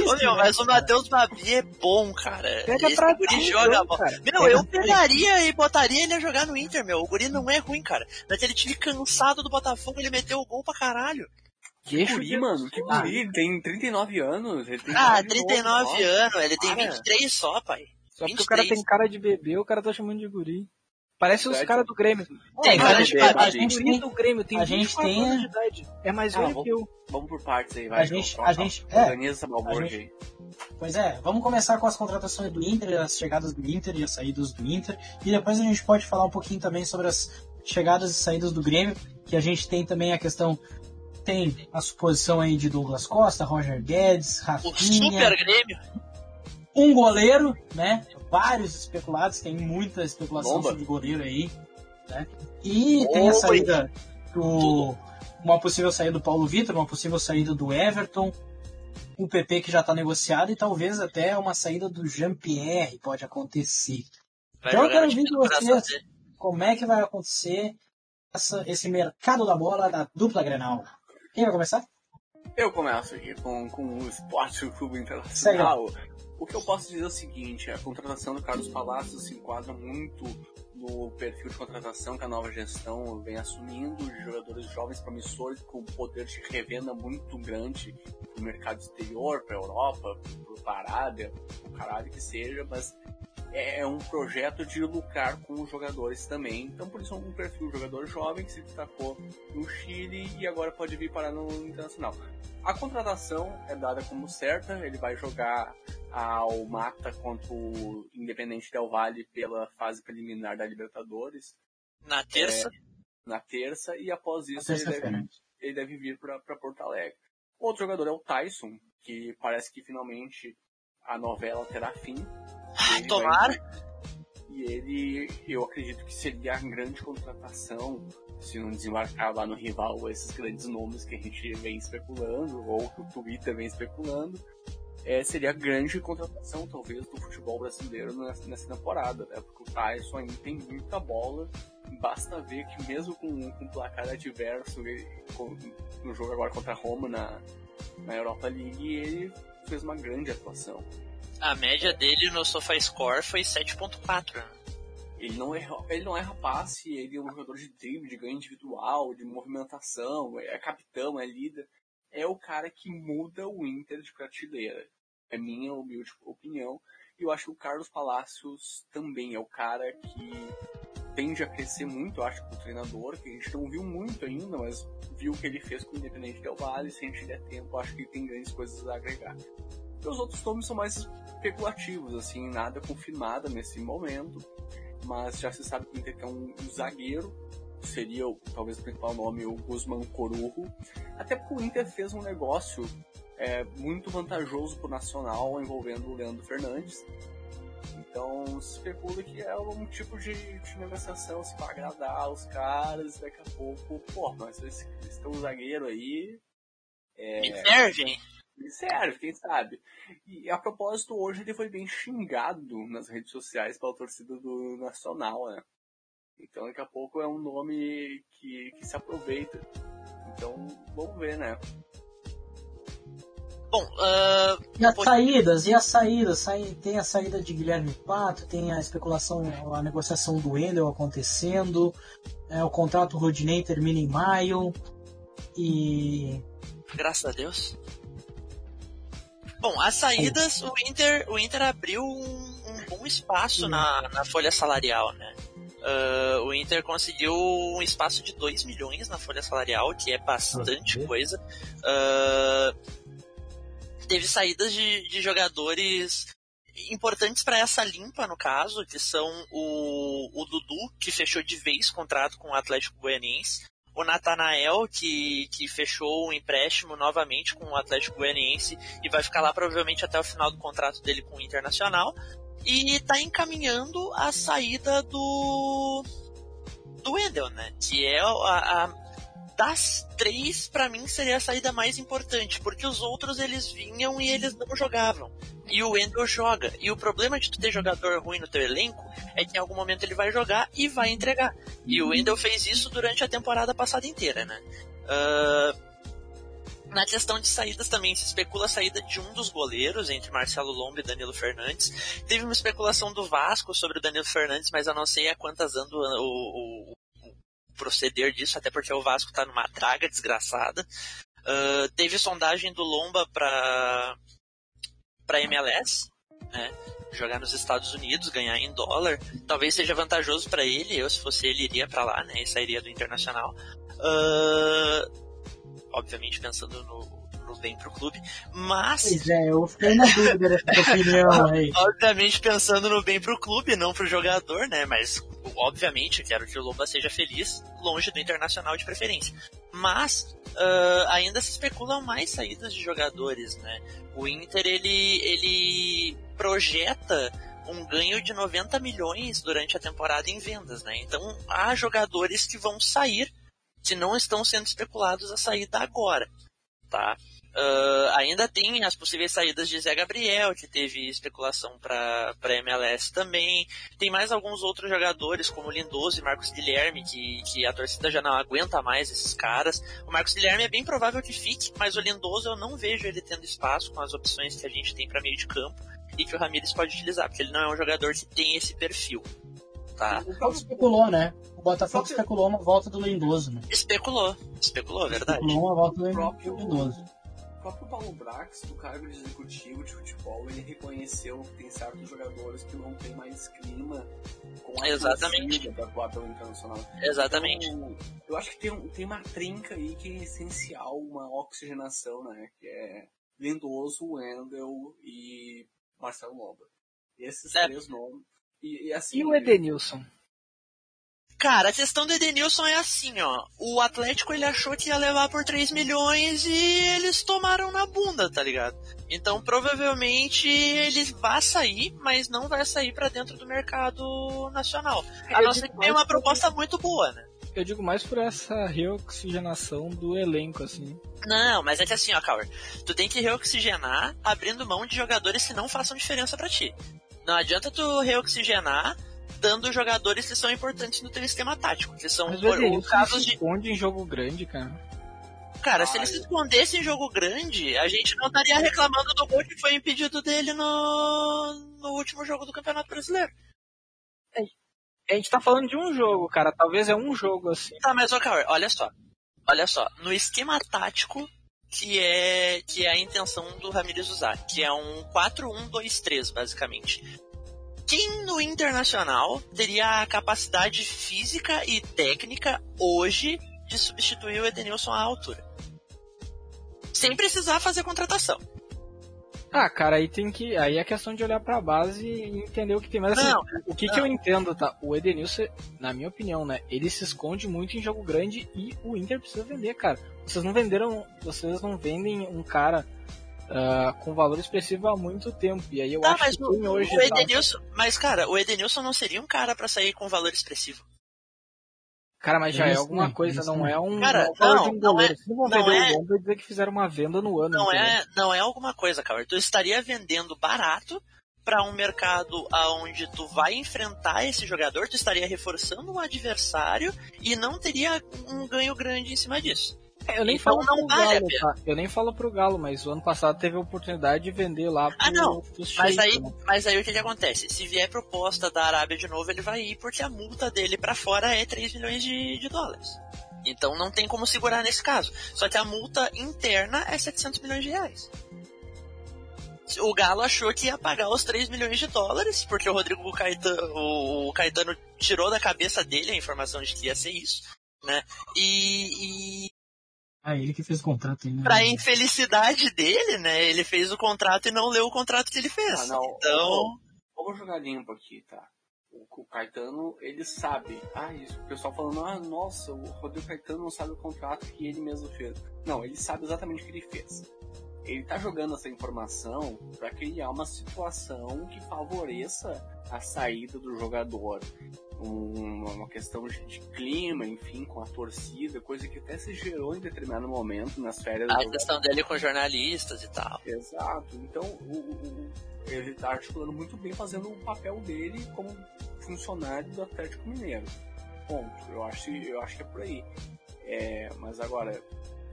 Ô, meu, mas o Matheus Babi é bom, cara. Pega Esse pra guri joga cara. Meu, eu pegaria e botaria ele a jogar no Inter, meu. O guri não é ruim, cara. Naquele time cansado do Botafogo, ele meteu o gol pra caralho. Deixa Guri, mano, que guri, ele tem 39 anos. Ele tem Ah, cara de 39 novo, anos, ele tem Para. 23 só, pai. Só porque o cara 23. tem cara de bebê, o cara tá chamando de guri. Parece os caras do Grêmio. Tem cara a de gente- a a gente gente tem- do Grêmio tem a gente 24 tem- anos de idade. É mais Ah, velho que eu. Vamos por partes aí, vai. A gente- Então, a gente- é. Organiza essa balbúrdia A aí. Pois é, vamos começar com as contratações do Inter, as chegadas do Inter e as saídas do Inter. E depois a gente pode falar um pouquinho também sobre as chegadas e saídas do Grêmio, que a gente tem também a questão. Tem a suposição aí de Douglas Costa, Roger Guedes, O Rafinha, Super Grêmio. um goleiro, né? Vários especulados, tem muita especulação Bomba. sobre goleiro aí, né? E tem a saída do uma possível saída do Paulo Vitor, uma possível saída do Everton, o PP que já está negociado e talvez até uma saída do Jean-Pierre pode acontecer. Vai Então eu quero ouvir de vocês. Como é que vai acontecer essa- esse mercado da bola da dupla Grenal? Quem vai começar? Eu começo aqui com, com o Esporte Clube Internacional. O que eu posso dizer é o seguinte, a contratação do Carlos Palacios se enquadra muito no perfil de contratação que a nova gestão vem assumindo, jogadores jovens promissores com poder de revenda muito grande para o mercado exterior, para a Europa, para a Arábia, o caralho que seja, mas é um projeto de lucrar com os jogadores também. Então, por isso, é um perfil de jogador jovem que se destacou no Chile e agora pode vir parar no Internacional. A contratação é dada como certa, ele vai jogar ao mata contra o Independente Del Valle pela fase preliminar da Libertadores Na terça. na terça e após isso ele deve, ele deve vir para Porto Alegre. Outro jogador é o Tyson, que parece que finalmente a novela terá fim. Ai, Ele vai- tomara. E ele, eu acredito que seria a grande contratação se não desembarcar lá no rival esses grandes nomes que a gente vem especulando, ou que o Twitter vem especulando. É, seria a grande contratação, talvez, do futebol brasileiro nessa, nessa temporada, né? Porque o Tyson ainda tem muita bola. Basta ver que mesmo com, com placar adverso ele- com- no jogo agora contra a Roma na, na Europa League, ele fez uma grande atuação. A média dele no SofaScore foi 7.4. né? Ele não, erra, ele não erra passe, ele é um jogador de drible, de ganho individual, de movimentação, é capitão, é líder. É o cara que muda o Inter de prateleira. É minha humilde opinião. E eu acho que o Carlos Palacios também é o cara que tende a crescer muito, eu acho, como treinador, que a gente não viu muito ainda, mas viu o que ele fez com o Independente Del Valle, se a gente der tempo, acho que ele tem grandes coisas a agregar. E os outros nomes são mais especulativos, assim, nada confirmado nesse momento mas já se sabe que o Inter quer um, um zagueiro, seria talvez o principal nome, o Guzman Corujo, até porque o Inter fez um negócio é, muito vantajoso pro Nacional envolvendo o Leandro Fernandes. Então se especula que é um tipo de, de negociação assim, para agradar os caras, daqui a pouco, pô, mas esse, esse teu zagueiro aí Me serve, hein? serve, quem sabe. E a propósito, hoje ele foi bem xingado nas redes sociais pela torcida do Nacional, né? Então daqui a pouco é um nome que, que se aproveita. Então vamos ver, né? Bom, ah, E as saídas, e as saídas? Sai- Tem a saída de Guilherme Pato, tem a especulação, a negociação do Wendel acontecendo, é, o contrato Rodinei termina em maio, e graças a Deus. Bom, as saídas, o Inter, o Inter abriu um, um bom espaço na, na folha salarial, né? Ah, o Inter conseguiu um espaço de 2 milhões na folha salarial, que é bastante coisa. Ah, teve saídas de, de jogadores importantes para essa limpa, no caso, que são o, o Dudu, que fechou de vez contrato com o Atlético Goianiense. O Natanael, que, que fechou um empréstimo novamente com o Atlético Goianiense e vai ficar lá provavelmente até o final do contrato dele com o Internacional. E está encaminhando a saída do do Wendel, né? Que é a, a das três, para mim, seria a saída mais importante, porque os outros eles vinham e eles não jogavam. E o Wendel joga. E o problema de tu ter jogador ruim no teu elenco é que em algum momento ele vai jogar e vai entregar. E o Wendel fez isso durante a temporada passada inteira, né? Uh, na questão de saídas também se especula a saída de um dos goleiros entre Marcelo Lomba e Danilo Fernandes. Teve uma especulação do Vasco sobre o Danilo Fernandes, mas eu não sei a quantas anda o, o, proceder disso, até porque o Vasco tá numa traga desgraçada. Uh, teve sondagem do Lomba para para MLS, né? Jogar nos Estados Unidos, ganhar em dólar, talvez seja vantajoso para ele. Eu, se fosse ele, iria para lá, né? E sairia do Internacional. Uh, obviamente pensando no, no bem pro clube, mas. Pois é, eu fiquei na dúvida dessa opinião aí. Obviamente pensando no bem pro clube, não pro jogador, né? Mas, obviamente, quero que o Lomba seja feliz, longe do internacional de preferência. Mas, uh, ainda se especulam mais saídas de jogadores, né? O Inter, ele, ele projeta um ganho de 90 milhões durante a temporada em vendas, né? Então, há jogadores que vão sair que não estão sendo especulados a saída agora, tá? Uh, ainda tem as possíveis saídas de Zé Gabriel, que teve especulação para MLS também. Tem mais alguns outros jogadores, como Lindoso e Marcos Guilherme, que, que a torcida já não aguenta mais esses caras. O Marcos Guilherme é bem provável que fique, mas o Lindoso eu não vejo ele tendo espaço com as opções que a gente tem para meio de campo e que o Ramires pode utilizar, porque ele não é um jogador que tem esse perfil. Tá. O Paulo especulou, né? O Botafogo especulou uma volta do Lindoso, né? Especulou, especulou, verdade. Especulou uma volta do Lindoso próprio Paulo Brax, do cargo de executivo de futebol, ele reconheceu que tem certos jogadores que não tem mais clima com a Exatamente. para atuar pelo internacional. Exatamente. Então, eu acho que tem, tem uma trinca aí que é essencial, uma oxigenação, né? Que é Lindoso, Wendel e Marcelo Loba. Esses é. três nomes. E, e, assim, e o Edenilson? Cara, a questão do Edenilson é assim, ó. O Atlético ele achou que ia levar por 3 milhões e eles tomaram na bunda, tá ligado? Então provavelmente ele vai sair, mas não vai sair para dentro do mercado nacional. A não ser que tenha uma proposta muito boa, né? Eu digo mais por essa reoxigenação do elenco, assim. Não, mas é que assim, ó, Cauer, tu tem que reoxigenar abrindo mão de jogadores que não façam diferença para ti. Não adianta tu reoxigenar dando jogadores que são importantes no teu esquema tático, que são Mas por, o casos de esconde em jogo grande, cara. Cara, se ele se escondesse em jogo grande, a gente não estaria reclamando do gol que foi impedido dele no, no último jogo do Campeonato Brasileiro. A gente tá falando de um jogo, cara. Talvez é um jogo assim. Tá, mas, ô, Cauê, olha só. Olha só. No esquema tático, que é, que é a intenção do Ramirez usar, que é um 4-1-2-3, basicamente quem no internacional teria a capacidade física e técnica hoje de substituir o Edenilson à altura? Sem precisar fazer contratação. Ah, cara, aí tem que. Aí é questão de olhar pra base e entender o que tem. Mas assim, não, o que, não. que eu entendo, tá? O Edenilson, na minha opinião, né? Ele se esconde muito em jogo grande e o Inter precisa vender, cara. Vocês não venderam. Vocês não vendem um cara uh, com valor expressivo há muito tempo. E aí eu tá, acho mas que o, hoje. O Edenilson, tá... Mas, cara, o Edenilson não seria um cara para sair com valor expressivo. Cara, mas já é alguma coisa, não é um. Cara, não, um não é. Não vão vender é, o Lomba e dizer que fizeram uma venda no ano. Não é, não é alguma coisa, cara. Tu estaria vendendo barato para um mercado aonde tu vai enfrentar esse jogador, tu estaria reforçando um adversário e não teria um ganho grande em cima disso. Eu nem então, falo pro vale Galo, tá? Eu nem falo pro Galo, mas o ano passado teve a oportunidade de vender lá pro, Ah, não. Mas aí, né? mas aí o que, que acontece? Se vier proposta da Arábia de novo, ele vai ir porque a multa dele para fora é 3 milhões de, de dólares. Então não tem como segurar nesse caso. Só que a multa interna é 700 milhões de reais. O Galo achou que ia pagar os 3 milhões de dólares, porque o Rodrigo Caetano, o Caetano tirou da cabeça dele a informação de que ia ser isso, né? E, e ah, ele que fez o contrato. Né? Pra infelicidade dele, né? Ele fez o contrato e não leu o contrato que ele fez. Ah, não. Então. Vamos jogar limpo aqui, tá? O, o Caetano, ele sabe. Ah, isso. O pessoal falando, ah, nossa, o Rodrigo Caetano não sabe o contrato que ele mesmo fez. Não, ele sabe exatamente o que ele fez. Ele tá jogando essa informação para criar uma situação que favoreça a saída do jogador. Um, uma questão de, clima, enfim, com a torcida, coisa que até se gerou em determinado momento nas férias. A questão dele com jornalistas e tal. Exato. Então, o, o, ele tá articulando muito bem, fazendo o papel dele como funcionário do Atlético Mineiro. Ponto. Eu acho, eu acho que é por aí. É, mas agora,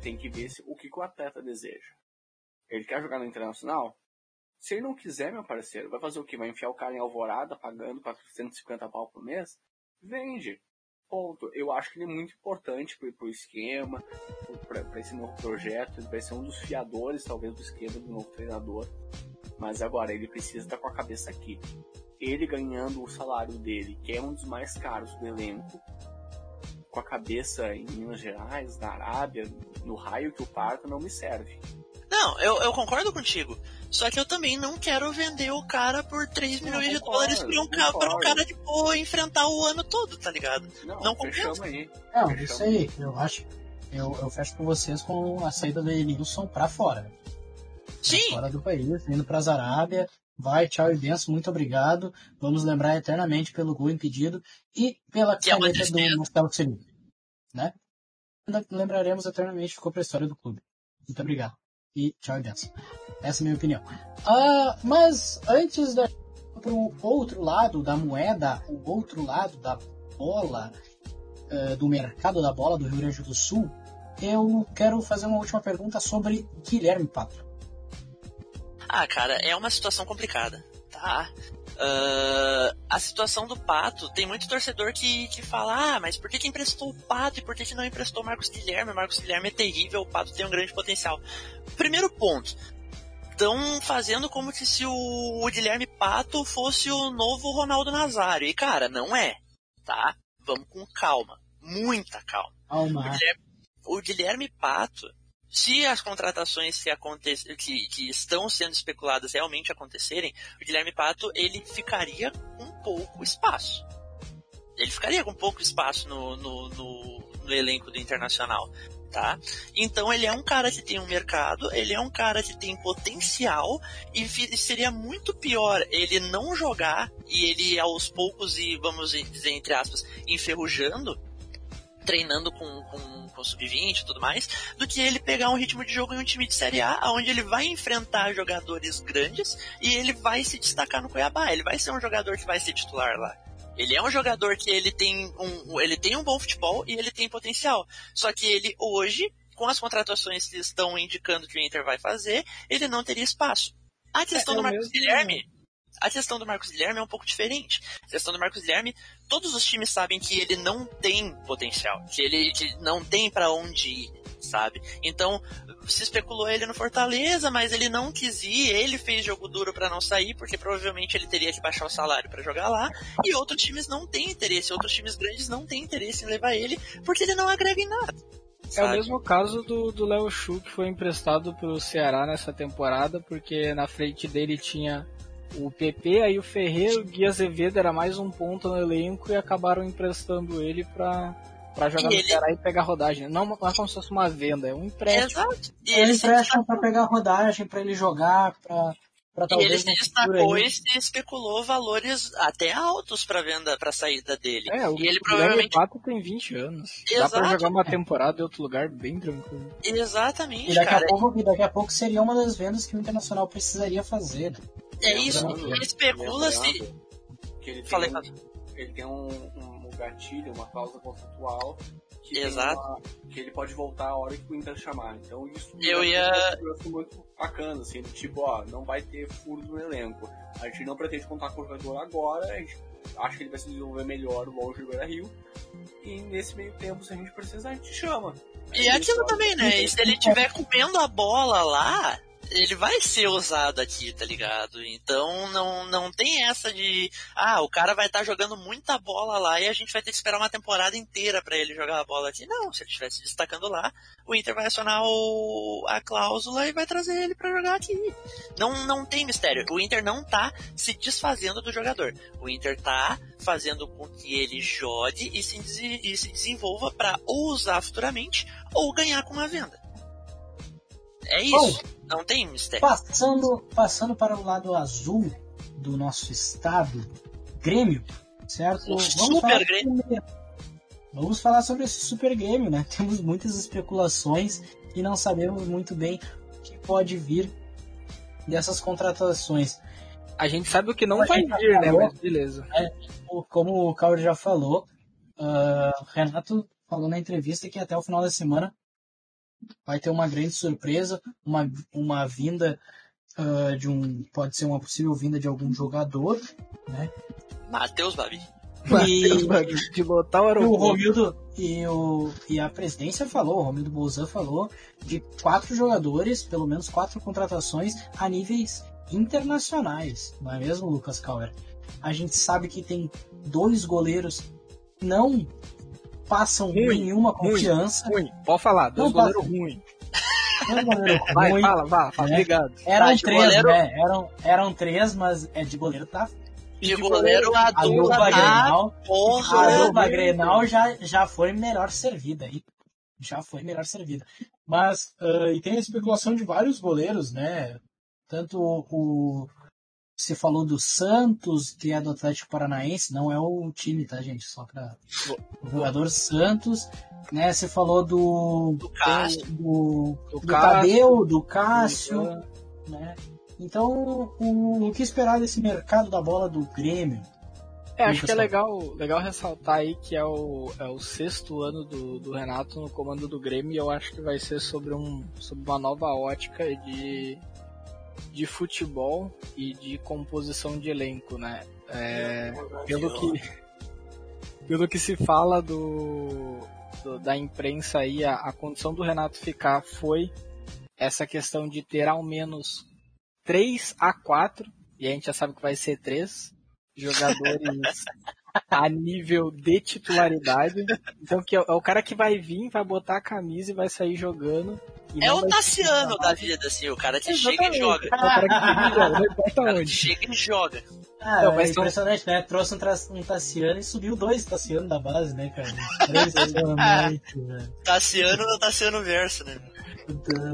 tem que ver se, o que, que o atleta deseja. Ele quer jogar no Internacional? Se ele não quiser, meu parceiro, vai fazer o quê? Vai enfiar o cara em alvorada, pagando 450 pau por mês? Vende. Ponto. Eu acho que ele é muito importante pro, pro esquema, para esse novo projeto. Ele vai ser um dos fiadores, talvez, do esquema do novo treinador. Mas agora, ele precisa estar com a cabeça aqui. Ele ganhando o salário dele, que é um dos mais caros do elenco, com a cabeça em Minas Gerais, na Arábia, no raio que o parta, não me serve. Não, eu, eu concordo contigo. Só que eu também não quero vender o cara por 3 não, milhões concordo, de dólares pra um, cara, pra um cara, tipo, enfrentar o ano todo, tá ligado? Não, não compensa. Aí. Não, isso aí, eu acho. Eu, eu fecho com vocês com a saída do Enilson pra fora. Sim. Pra fora do país, indo pras Arábia. Vai, tchau e benção, muito obrigado. Vamos lembrar eternamente pelo gol impedido e pela que caneta é do Marcelo Felipe. Né? Lembraremos eternamente, ficou pra história do clube. Muito obrigado e tchau e benção. Essa é a minha opinião. Ah, mas antes da para o outro lado da moeda, o outro lado da bola, uh, do mercado da bola do Rio Grande do Sul, eu quero fazer uma última pergunta sobre Guilherme Pato. Ah, cara, é uma situação complicada, tá? Uh, a situação do Pato, tem muito torcedor que, que fala, ah, mas por que, que emprestou o Pato e por que, que não emprestou o Marcos Guilherme? O Marcos Guilherme é terrível, o Pato tem um grande potencial. Primeiro ponto, estão fazendo como se o, o Guilherme Pato fosse o novo Ronaldo Nazário. E cara, não é, tá? Vamos com calma, muita calma. calma. O, Guilherme, o Guilherme Pato, se as contratações que, que, que, estão sendo especuladas realmente acontecerem, o Guilherme Pato ele ficaria com pouco espaço. Ele ficaria com pouco espaço no, no, no, no elenco do Internacional. Tá? Então ele é um cara que tem um mercado, ele é um cara que tem potencial e seria muito pior ele não jogar e ele aos poucos e vamos dizer entre aspas enferrujando treinando com, com, com sub-20 e tudo mais, do que ele pegar um ritmo de jogo em um time de Série A, onde ele vai enfrentar jogadores grandes e ele vai se destacar no Cuiabá. Ele vai ser um jogador que vai ser titular lá. Ele é um jogador que ele tem um, ele tem um bom futebol e ele tem potencial. Só que ele hoje, com as contratações que estão indicando que o Inter vai fazer, ele não teria espaço. A questão é, do Marcos mesmo... Guilherme a questão do Marcos Guilherme é um pouco diferente. A questão do Marcos Guilherme, todos os times sabem que ele não tem potencial, que ele que não tem para onde ir, sabe? Então, se especulou ele no Fortaleza, mas ele não quis ir, ele fez jogo duro para não sair, porque provavelmente ele teria que baixar o salário para jogar lá, e outros times não têm interesse, outros times grandes não têm interesse em levar ele, porque ele não agrega em nada. Sabe? É o mesmo caso do Léo Chu, que foi emprestado pelo Ceará nessa temporada, porque na frente dele tinha o PP, aí o Ferreira, o Gui Azevedo era mais um ponto no elenco e acabaram emprestando ele pra, pra jogar e no ele... Ceará e pegar rodagem. Não, não é como se fosse uma venda, é um empréstimo. Exato. E ele empresta pra pegar rodagem, pra ele jogar, pra e ele se destacou e se especulou valores até altos para venda, para saída dele. É, o e ele provavelmente Pato tem 20 anos. Exato. Dá para jogar uma temporada em outro lugar bem tranquilo. Exatamente, e daqui cara. A pouco, daqui a pouco seria uma das vendas que o Internacional precisaria fazer. É isso, especula-se. Que ele tem, Falei, um, ele tem um, um gatilho, uma cláusula contratual que, Exato. Uma, que ele pode voltar a hora que o Inter chamar. Então isso eu ia um muito bacana, assim, tipo, ó, não vai ter furo no elenco. A gente não pretende contar com o jogador agora, a gente acha que ele vai se desenvolver melhor longe do Beira Rio. E nesse meio tempo, se a gente precisar, a gente chama. E é aquilo também, né? E se ele estiver comendo a bola lá, ele vai ser usado aqui, tá ligado? Então não, não tem essa de, ah, o cara vai estar tá jogando muita bola lá e a gente vai ter que esperar uma temporada inteira para ele jogar a bola aqui. Não, se ele estiver se destacando lá, o Inter vai acionar o, a cláusula e vai trazer ele para jogar aqui. Não, não tem mistério. O Inter não tá se desfazendo do jogador. O Inter tá fazendo com que ele jogue e se, e se desenvolva para ou usar futuramente ou ganhar com uma venda. É isso. Bom, não tem mistério. Passando, passando para o lado azul do nosso estado, Grêmio, certo? O Vamos Super Grêmio. Sobre, vamos falar sobre esse Super Grêmio, né? Temos muitas especulações e não sabemos muito bem o que pode vir dessas contratações. A gente sabe o que não vai vir, né? Mas beleza. É, como o Caio já falou, uh, Renato falou na entrevista que até o final da semana vai ter uma grande surpresa, uma, uma vinda uh, de um. Pode ser uma possível vinda de algum jogador, né? Matheus Babi. E, Babi, de botar o aeroporto. O Romildo e, o, e a presidência falou, o Romildo Bolzan falou, de quatro jogadores, pelo menos quatro contratações a níveis internacionais, não é mesmo, Lucas Kauer? A gente sabe que tem dois goleiros não passam ruim, nenhuma confiança. Ruim, ruim. Pode falar, dois goleiros ruins. Vai, ruim. fala, fala, fala, né? obrigado. Eram tá, três, goleiro... né? Eram, eram três, mas é de goleiro tá. De, de goleiro, a dupla tá Grenal, porra, a dupla Grenal já, já foi melhor servida aí. Já foi melhor servida. Mas, uh, e tem a especulação de vários goleiros, né? Tanto o, você falou do Santos, que é do Atlético Paranaense, não é o time, tá, gente? Só para o jogador Santos, né? Você falou do do Cássio, do, do, do Tadeu, do Cássio, né? Então, o, o que esperar desse mercado da bola do Grêmio? É, acho que é legal, legal ressaltar aí que é o, é o sexto ano do, do Renato no comando do Grêmio e eu acho que vai ser sobre, um, sobre uma nova ótica de, de futebol e de composição de elenco, né? É, pelo que pelo que se fala do, do da imprensa aí, a, a, condição do Renato ficar foi essa questão de ter ao menos 3 a 4, e a gente já sabe que vai ser 3 jogadores a nível de titularidade. Então que é, é o cara que vai vir, vai botar a camisa e vai sair jogando é o Tassiano da vida, assim, o cara que Exatamente. chega e joga. É o cara que joga, não importa onde. Chega e joga. Ah, não, é impressionante, né? Trouxe um, um Tassiano e subiu dois Tassiano da base, né, cara? Três Tassiano né? Tassiano ou Tassiano Verso, né?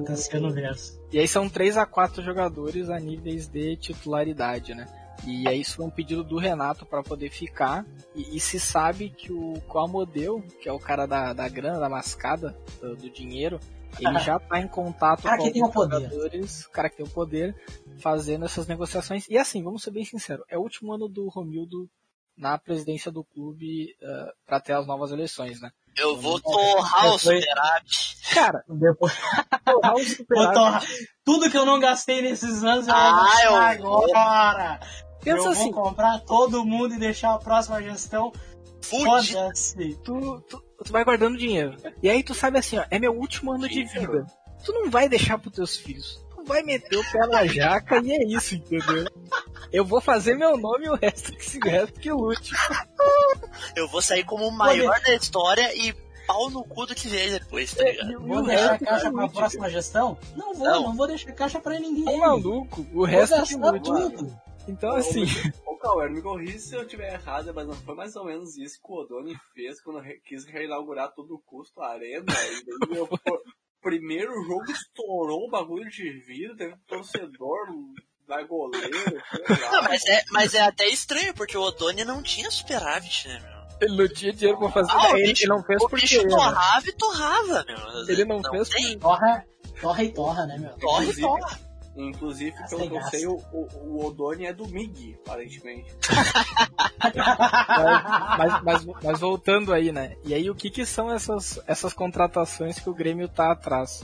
Tassiano Verso. E aí são 3 a 4 jogadores a níveis de titularidade, né? E aí isso foi um pedido do Renato para poder ficar. E, e, se sabe que o Qualmodeu, que é o cara da, da grana, da mascada, do, do dinheiro, ele já está em contato cara com os jogadores, o cara que tem o poder, fazendo essas negociações. E assim, vamos ser bem sinceros, é o último ano do Romildo na presidência do clube uh, eh, para ter as novas eleições, né? Eu vou torrar o superávit. Cara, depois. torrar o superávit. Tudo que eu não gastei nesses anos eu ah, vou gastar agora. Pensa eu assim, vou comprar todo mundo e deixar a próxima gestão Foda-se. Tu, tu, tu vai guardando dinheiro. E aí tu sabe assim, ó, é meu último ano de vida. Tu não vai deixar pros teus filhos. Tu vai meter o pé na jaca e é isso, entendeu? Eu vou fazer meu nome e o resto que se resto que lute. Eu vou sair como o maior da história e pau no cu do que vier depois, tá ligado? Vou deixar a caixa pra próxima gestão? Não vou, não, não vou deixar caixa pra ninguém. Tá maluco, o resto que lute. Tudo. Então, assim. Ô, Cauê, me corrija se eu estiver errado, mas não foi mais ou menos isso que o Odoni fez quando quis reinaugurar todo o custo a arena. E o primeiro jogo estourou o bagulho de vidro, teve um torcedor da goleiro. Não, mas é, mas é até estranho, porque o Odoni não tinha superávit, né, meu? Ele não tinha dinheiro pra fazer. Ah, ele, bicho, ele não fez o porque. Bicho torrava e torrava, meu. Ele não, não fez porque. Torra, torra e torra, né, meu? Torra e torra. Inclusive, pelo que eu sei, o, o, Odoni é do MIG, aparentemente. mas, mas, mas, voltando aí, né? E aí, o que, que são essas, essas contratações que o Grêmio tá atrás?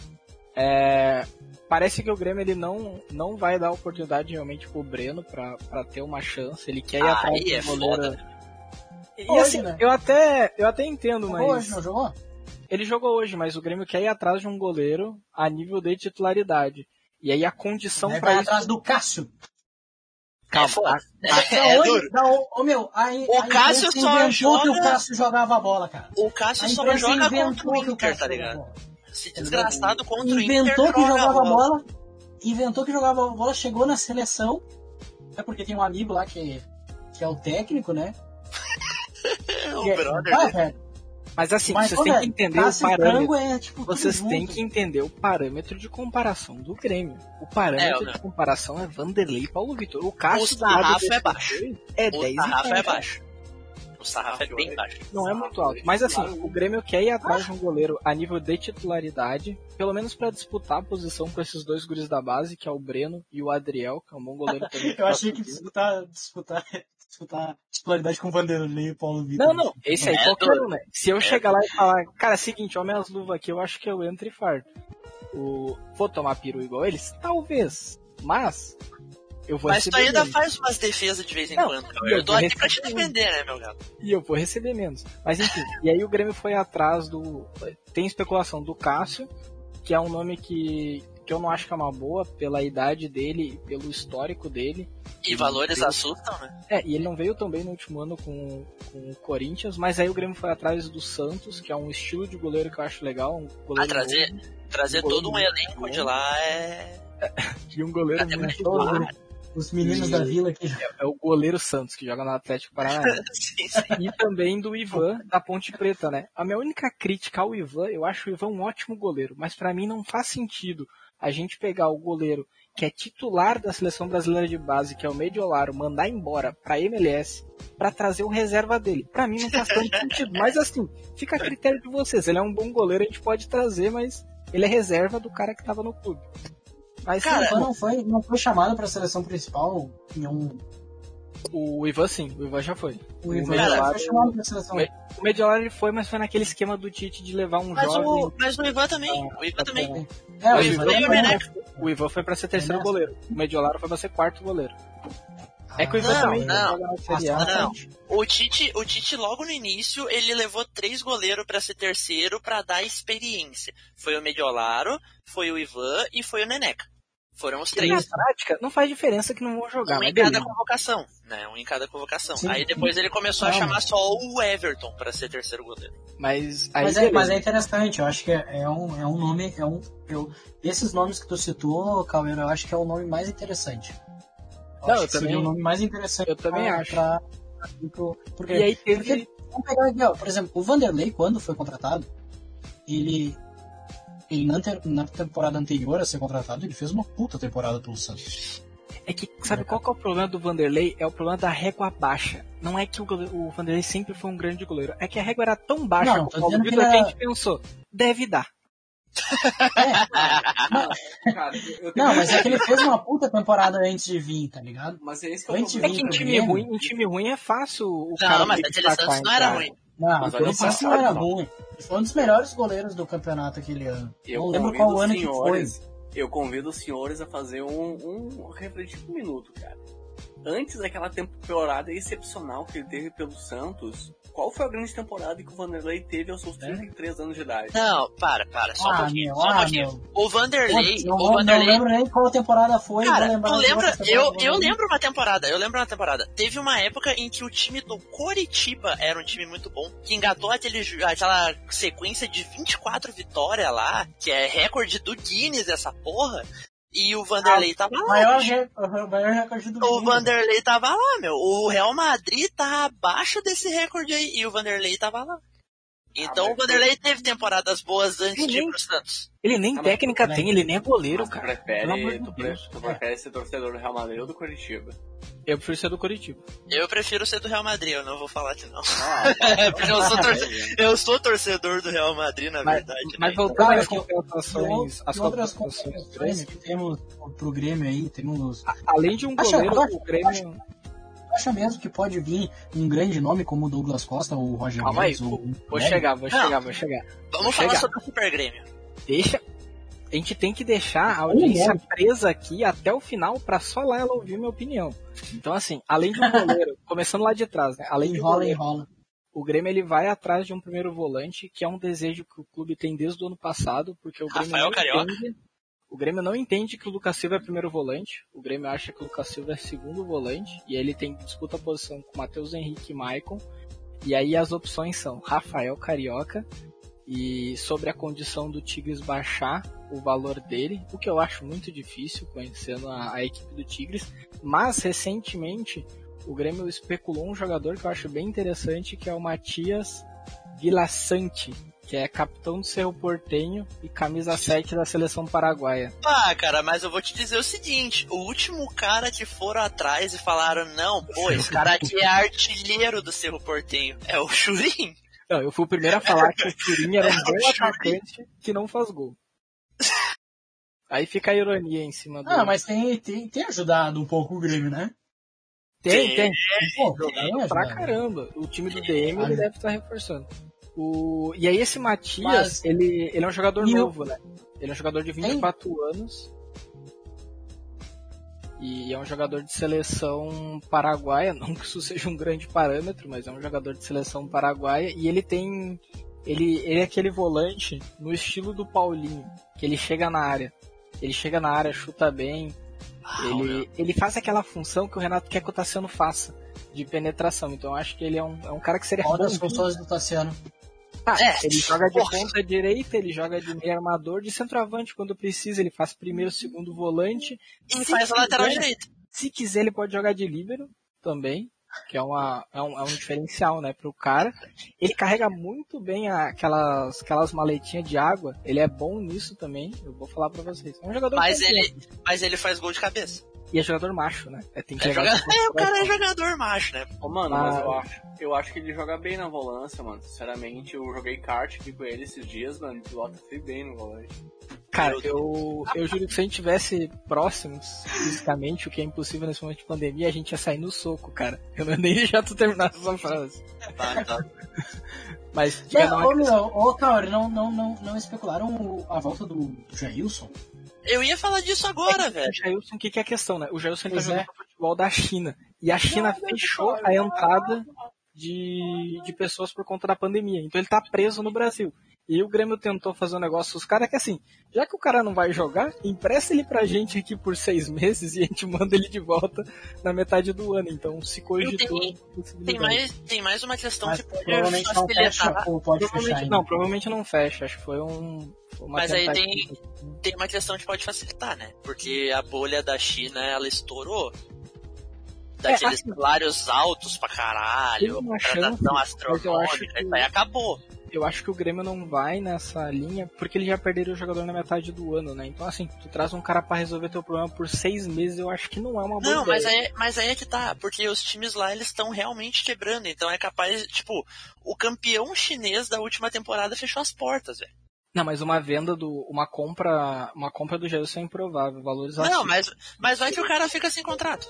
É, parece que o Grêmio ele não, não vai dar oportunidade realmente pro Breno pra, pra ter uma chance. Ele quer ir ah, atrás do é goleiro. E hoje, assim, né? eu até, eu até entendo, mas. Hoje não jogou? Ele jogou hoje, mas o Grêmio quer ir atrás de um goleiro a nível de titularidade. E aí a condição para isso. atrás do Cássio. Calma, É a- É, onde- da Ô meu, aí, O a Cássio só inventou joga- que o Cássio jogava a bola, cara. O A Cássio só joga inventou contra o que o Inter, Cássio tá jogava ligado? bola. Esse desgraçado contra o Inter Inventou que joga jogava bola. Inventou que jogava bola, chegou na seleção. É porque tem um amigo lá que, que é o técnico, né? O Que é- brother Vai, dele. velho. Mas assim, Mas, vocês têm que entender o parâmetro. É, tipo, Vocês têm que entender o parâmetro de comparação do Grêmio. O parâmetro É, de comparação é Vanderlei e Paulo Vitor. O Cássio O da desses é baixo. É O 10 sarrafo e é baixo. O sarrafo é bem baixo. Não é muito alto. Mas assim, o Grêmio quer ir atrás de um goleiro a nível de titularidade, pelo menos pra disputar a posição com esses dois guris da base, que é o Breno e o Adriel, que é um bom goleiro também. Eu achei que disputar, disputar, disputar titularidade com o Vanderlei e Paulo Vitor. Não, não, esse aí É qualquer um, né? Se eu chegar lá e falar, cara, seguinte, ó, minhas luvas aqui, eu acho que eu entro e farto. O... Vou tomar peru igual eles? Talvez. Mas, eu vou Mas tu ainda menos. faz umas defesas de vez em Não, quando, cara. eu Eu tô aqui pra te defender, né, meu gato? E eu vou receber menos. Mas enfim, e aí o Grêmio foi atrás do. Tem especulação do Cássio, que é um nome que, que eu não acho que é uma boa pela idade dele e pelo histórico dele. E valores assustam, né? É, e ele não veio tão bem no último ano com, com o Corinthians, mas aí o Grêmio foi atrás do Santos, que é um estilo de goleiro que eu acho legal. Um goleiro Ah, trazer- novo, Trazer Goleiro todo um elenco bom. de lá é. e um goleiro Até muito bom. Os meninos E- da vila aqui. É o goleiro Santos, que joga no Atlético Paranaense. sim, sim. e também do Ivan da Ponte Preta, né? A minha única crítica ao Ivan, eu acho o Ivan um ótimo goleiro, mas pra mim não faz sentido a gente pegar o goleiro que é titular da seleção brasileira de base, que é o Mediolaro, mandar embora pra MLS pra trazer o reserva dele. Pra mim não faz tanto sentido, mas assim, fica a critério de vocês. Ele é um bom goleiro, a gente pode trazer, mas ele é reserva do cara que tava no clube. Mas Cara, sim, Ivan não foi, não foi chamado pra seleção principal em um. O Ivan sim, o Ivan já foi. O O Ivan Mediolaro- foi chamado pra seleção. O Mediolaro ele foi, mas foi naquele esquema do Tite de levar um Mas jovem o, mas o Ivan também. O Ivan também. É, o O Ivan Ivan, né? o Ivan foi pra ser terceiro É goleiro. O Mediolaro foi pra ser quarto goleiro. É que o Ivan Não, também não. joga na Série A. Não. O Tite, o Tite logo no início, ele levou três goleiros pra ser terceiro pra dar experiência. Foi o Mediolaro, foi o Ivan e foi o Neneca. Foram os E na três. prática, não faz diferença que não vão jogar, Um em cada beleza. convocação, né? Um em cada convocação. Sim. Aí depois ele começou a Calma. chamar só o Everton pra ser terceiro goleiro. Mas aí Mas é, mas é interessante, eu acho que é, é um, é um nome. É um, eu, esses nomes que tu citou, Calmeiro, eu acho que é o nome mais interessante. Não, acho eu que seria também- o nome mais interessante. eu também pra- acho. pra- porque, E aí teve. porque, vamos pegar aqui, ó, por exemplo, o Vanderlei, quando foi contratado, ele. Ele na, na temporada anterior a ser contratado, ele fez uma puta temporada pelo Santos. É que, sabe qual que é o problema do Vanderlei? É o problema da régua baixa. Não é que o, goleiro- o Vanderlei sempre foi um grande goleiro. É que a régua era tão baixa Não, tô o Paulo que Vitor que, ele a era- gente pensou, deve dar. Cara, eu tenho- Não, mas é que ele fez uma puta temporada antes de vir, tá ligado? Mas é isso que eu Antes É que em time ruim, em time ruim é fácil o Não, cara mas se a Tele Santos não era ruim. Não, Mas o ano Santos não era ruim. Ele foi um dos melhores goleiros do campeonato aquele ano. Eu não lembro convido qual os ano que foi. senhores, Eu convido os senhores a fazer um, um refletir um minuto, cara. Antes daquela temporada excepcional que ele teve pelo Santos, qual foi a grande temporada que o Vanderlei teve aos seus 33 anos de idade? Não, para, para, só um Ah, pouquinho, meu, só um ah, pouquinho. O Vanderlei, não, o vou- não Vanderlei lembro nem qual temporada foi. Cara, tu das lembra? Eu, eu lembro uma temporada, eu lembro uma temporada. Teve uma época em que o time do Coritiba era um time muito bom, que engatou aquele, aquela sequência de 24 vitórias lá, que é recorde do Guinness essa porra, e o Vanderlei tava lá. Maior, re- o maior recorde do O mundo. Vanderlei tava lá, meu. O Real Madrid tá abaixo desse recorde aí, e o Vanderlei tava lá. Então Ah, o Vanderlei teve temporadas boas antes de ir Sim. pro Santos. Ele nem Ah, técnica né? tem, ele nem é goleiro, Mas tu cara. Prefere, tu, Deus. tu prefere ser torcedor do Real Madrid ou do Curitiba? Eu prefiro ser do Curitiba. Eu prefiro ser do Real Madrid, eu não vou falar que não. Ah, Porque eu sou, torce- eu sou torcedor do Real Madrid, na Mas, verdade. mas né? voltando às contratações, as outras contratações que temos pro Grêmio aí, temos. além de um goleiro, o Grêmio... Acha mesmo que pode vir um grande nome como o Douglas Costa ou o Roger Calma aí, ou Vou Nery? chegar, vou Não. chegar, vou chegar. Vamos vou falar chegar. sobre o Super Grêmio. Deixa. A gente tem que deixar a audiência presa aqui até o final pra só lá ela ouvir minha opinião. Então, assim, além de um goleiro, começando lá de trás, né? Além de um Enrola, goleiro, enrola. o Grêmio ele vai atrás de um primeiro volante, que é um desejo que o clube tem desde o ano passado, porque o Grêmio Rafael não Carioca. entende. O Grêmio não entende que o Lucas Silva é primeiro volante. O Grêmio acha que o Lucas Silva é segundo volante. E ele tem disputa a posição com Matheus Henrique e Maicon. E aí as opções são Rafael Carioca. E sobre a condição do Tigres baixar o valor dele, o que eu acho muito difícil, conhecendo a, a equipe do Tigres. Mas recentemente o Grêmio especulou um jogador que eu acho bem interessante, que é o Matias Vilaçante, que é capitão do Cerro Portenho e camisa 7 da seleção paraguaia. Ah, cara, mas eu vou te dizer o seguinte: o último cara que foram atrás e falaram, não, pô, esse cara aqui é artilheiro do Cerro Portenho, é o Churin. Não, eu fui o primeiro a falar que o Churin era um bom atacante que não faz gol. Aí fica a ironia em cima do. Ah, mas tem, tem, tem ajudado um pouco o Grêmio, né? Tem, tem. Pô, Jogando tem pra ajudado. caramba. O time do DM ele deve estar reforçando. O... E aí esse Matias, Mas- ele, ele é um jogador E novo, né? Ele é um jogador de 24 anos. E é um jogador de seleção paraguaia, não que isso seja um grande parâmetro, mas é um jogador de seleção paraguaia e ele tem ele, ele é aquele volante no estilo do Paulinho, que ele chega na área. Ele chega na área, chuta bem, ele, ele faz aquela função que o Renato quer que o Tassiano faça, de penetração. Então eu acho que ele é um, é um cara que seria Olha bom. as funções do Tassiano. Ah, É, ele joga de porra. ponta direita, ele joga de meio armador, de centroavante quando precisa, ele faz primeiro, segundo volante. E faz a lateral direita. Se quiser, ele pode jogar de líbero também, que é, uma, é, um, é um diferencial, né, pro cara. Ele carrega muito bem aquelas, aquelas maletinhas de água, ele é bom nisso também, eu vou falar pra vocês. É um jogador Mas ele, mas ele faz gol de cabeça. E é jogador macho, né? É, tem que É, joga... é, o cara é jogador macho, né? Ô, mano, mas Ah. eu acho, eu acho que ele joga bem na volância, mano. Sinceramente, eu joguei kart aqui com ele esses dias, mano. Pilota fui bem no volante. Cara, eu, eu juro que se a gente tivesse próximos fisicamente, o que é impossível nesse momento de pandemia, a gente ia sair no soco, cara. Eu não nem já tu terminar essa frase. Tá, tá. Mas diga Não, não, ô, meu, ô, Kaori, não, não, não, não especularam a volta do, do Jailson? Eu ia falar disso agora, velho. o Jailson, o que, que é a questão, né? O Jailson ele tá Pois é. jogando futebol da China. E a China fechou a entrada de, de pessoas por conta da pandemia. Então ele tá preso no Brasil. E o Grêmio tentou fazer um negócio com os caras que assim, já que o cara não vai jogar, empresta ele pra gente aqui por seis meses e a gente manda ele de volta na metade do ano. Então se cogitou. Tem-. Tem mais, tem mais uma questão Mas que pode provavelmente não fecha pode fechar não, provavelmente não fecha. Acho que foi um. foi uma Mas aí tentativa. Tem uma questão que pode facilitar, né? Porque a bolha da China, ela estourou. Daqueles assim, salários altos pra tem caralho, uma chance, contratação mas eu acho astronômica, que- isso aí acabou. Eu acho que o Grêmio não vai nessa linha porque ele já perderam o jogador na metade do ano, né? Então, assim, tu traz um cara pra resolver teu problema por seis meses, eu acho que não é uma boa Não, ideia. mas aí, mas aí é que tá, porque os times lá, eles estão realmente quebrando, então é capaz, tipo, o campeão chinês da última temporada fechou as portas, velho. Não, mas uma venda do. Uma compra. Uma compra do Gelson é improvável. Valores Não, mas, mas vai que o cara fica sem contrato.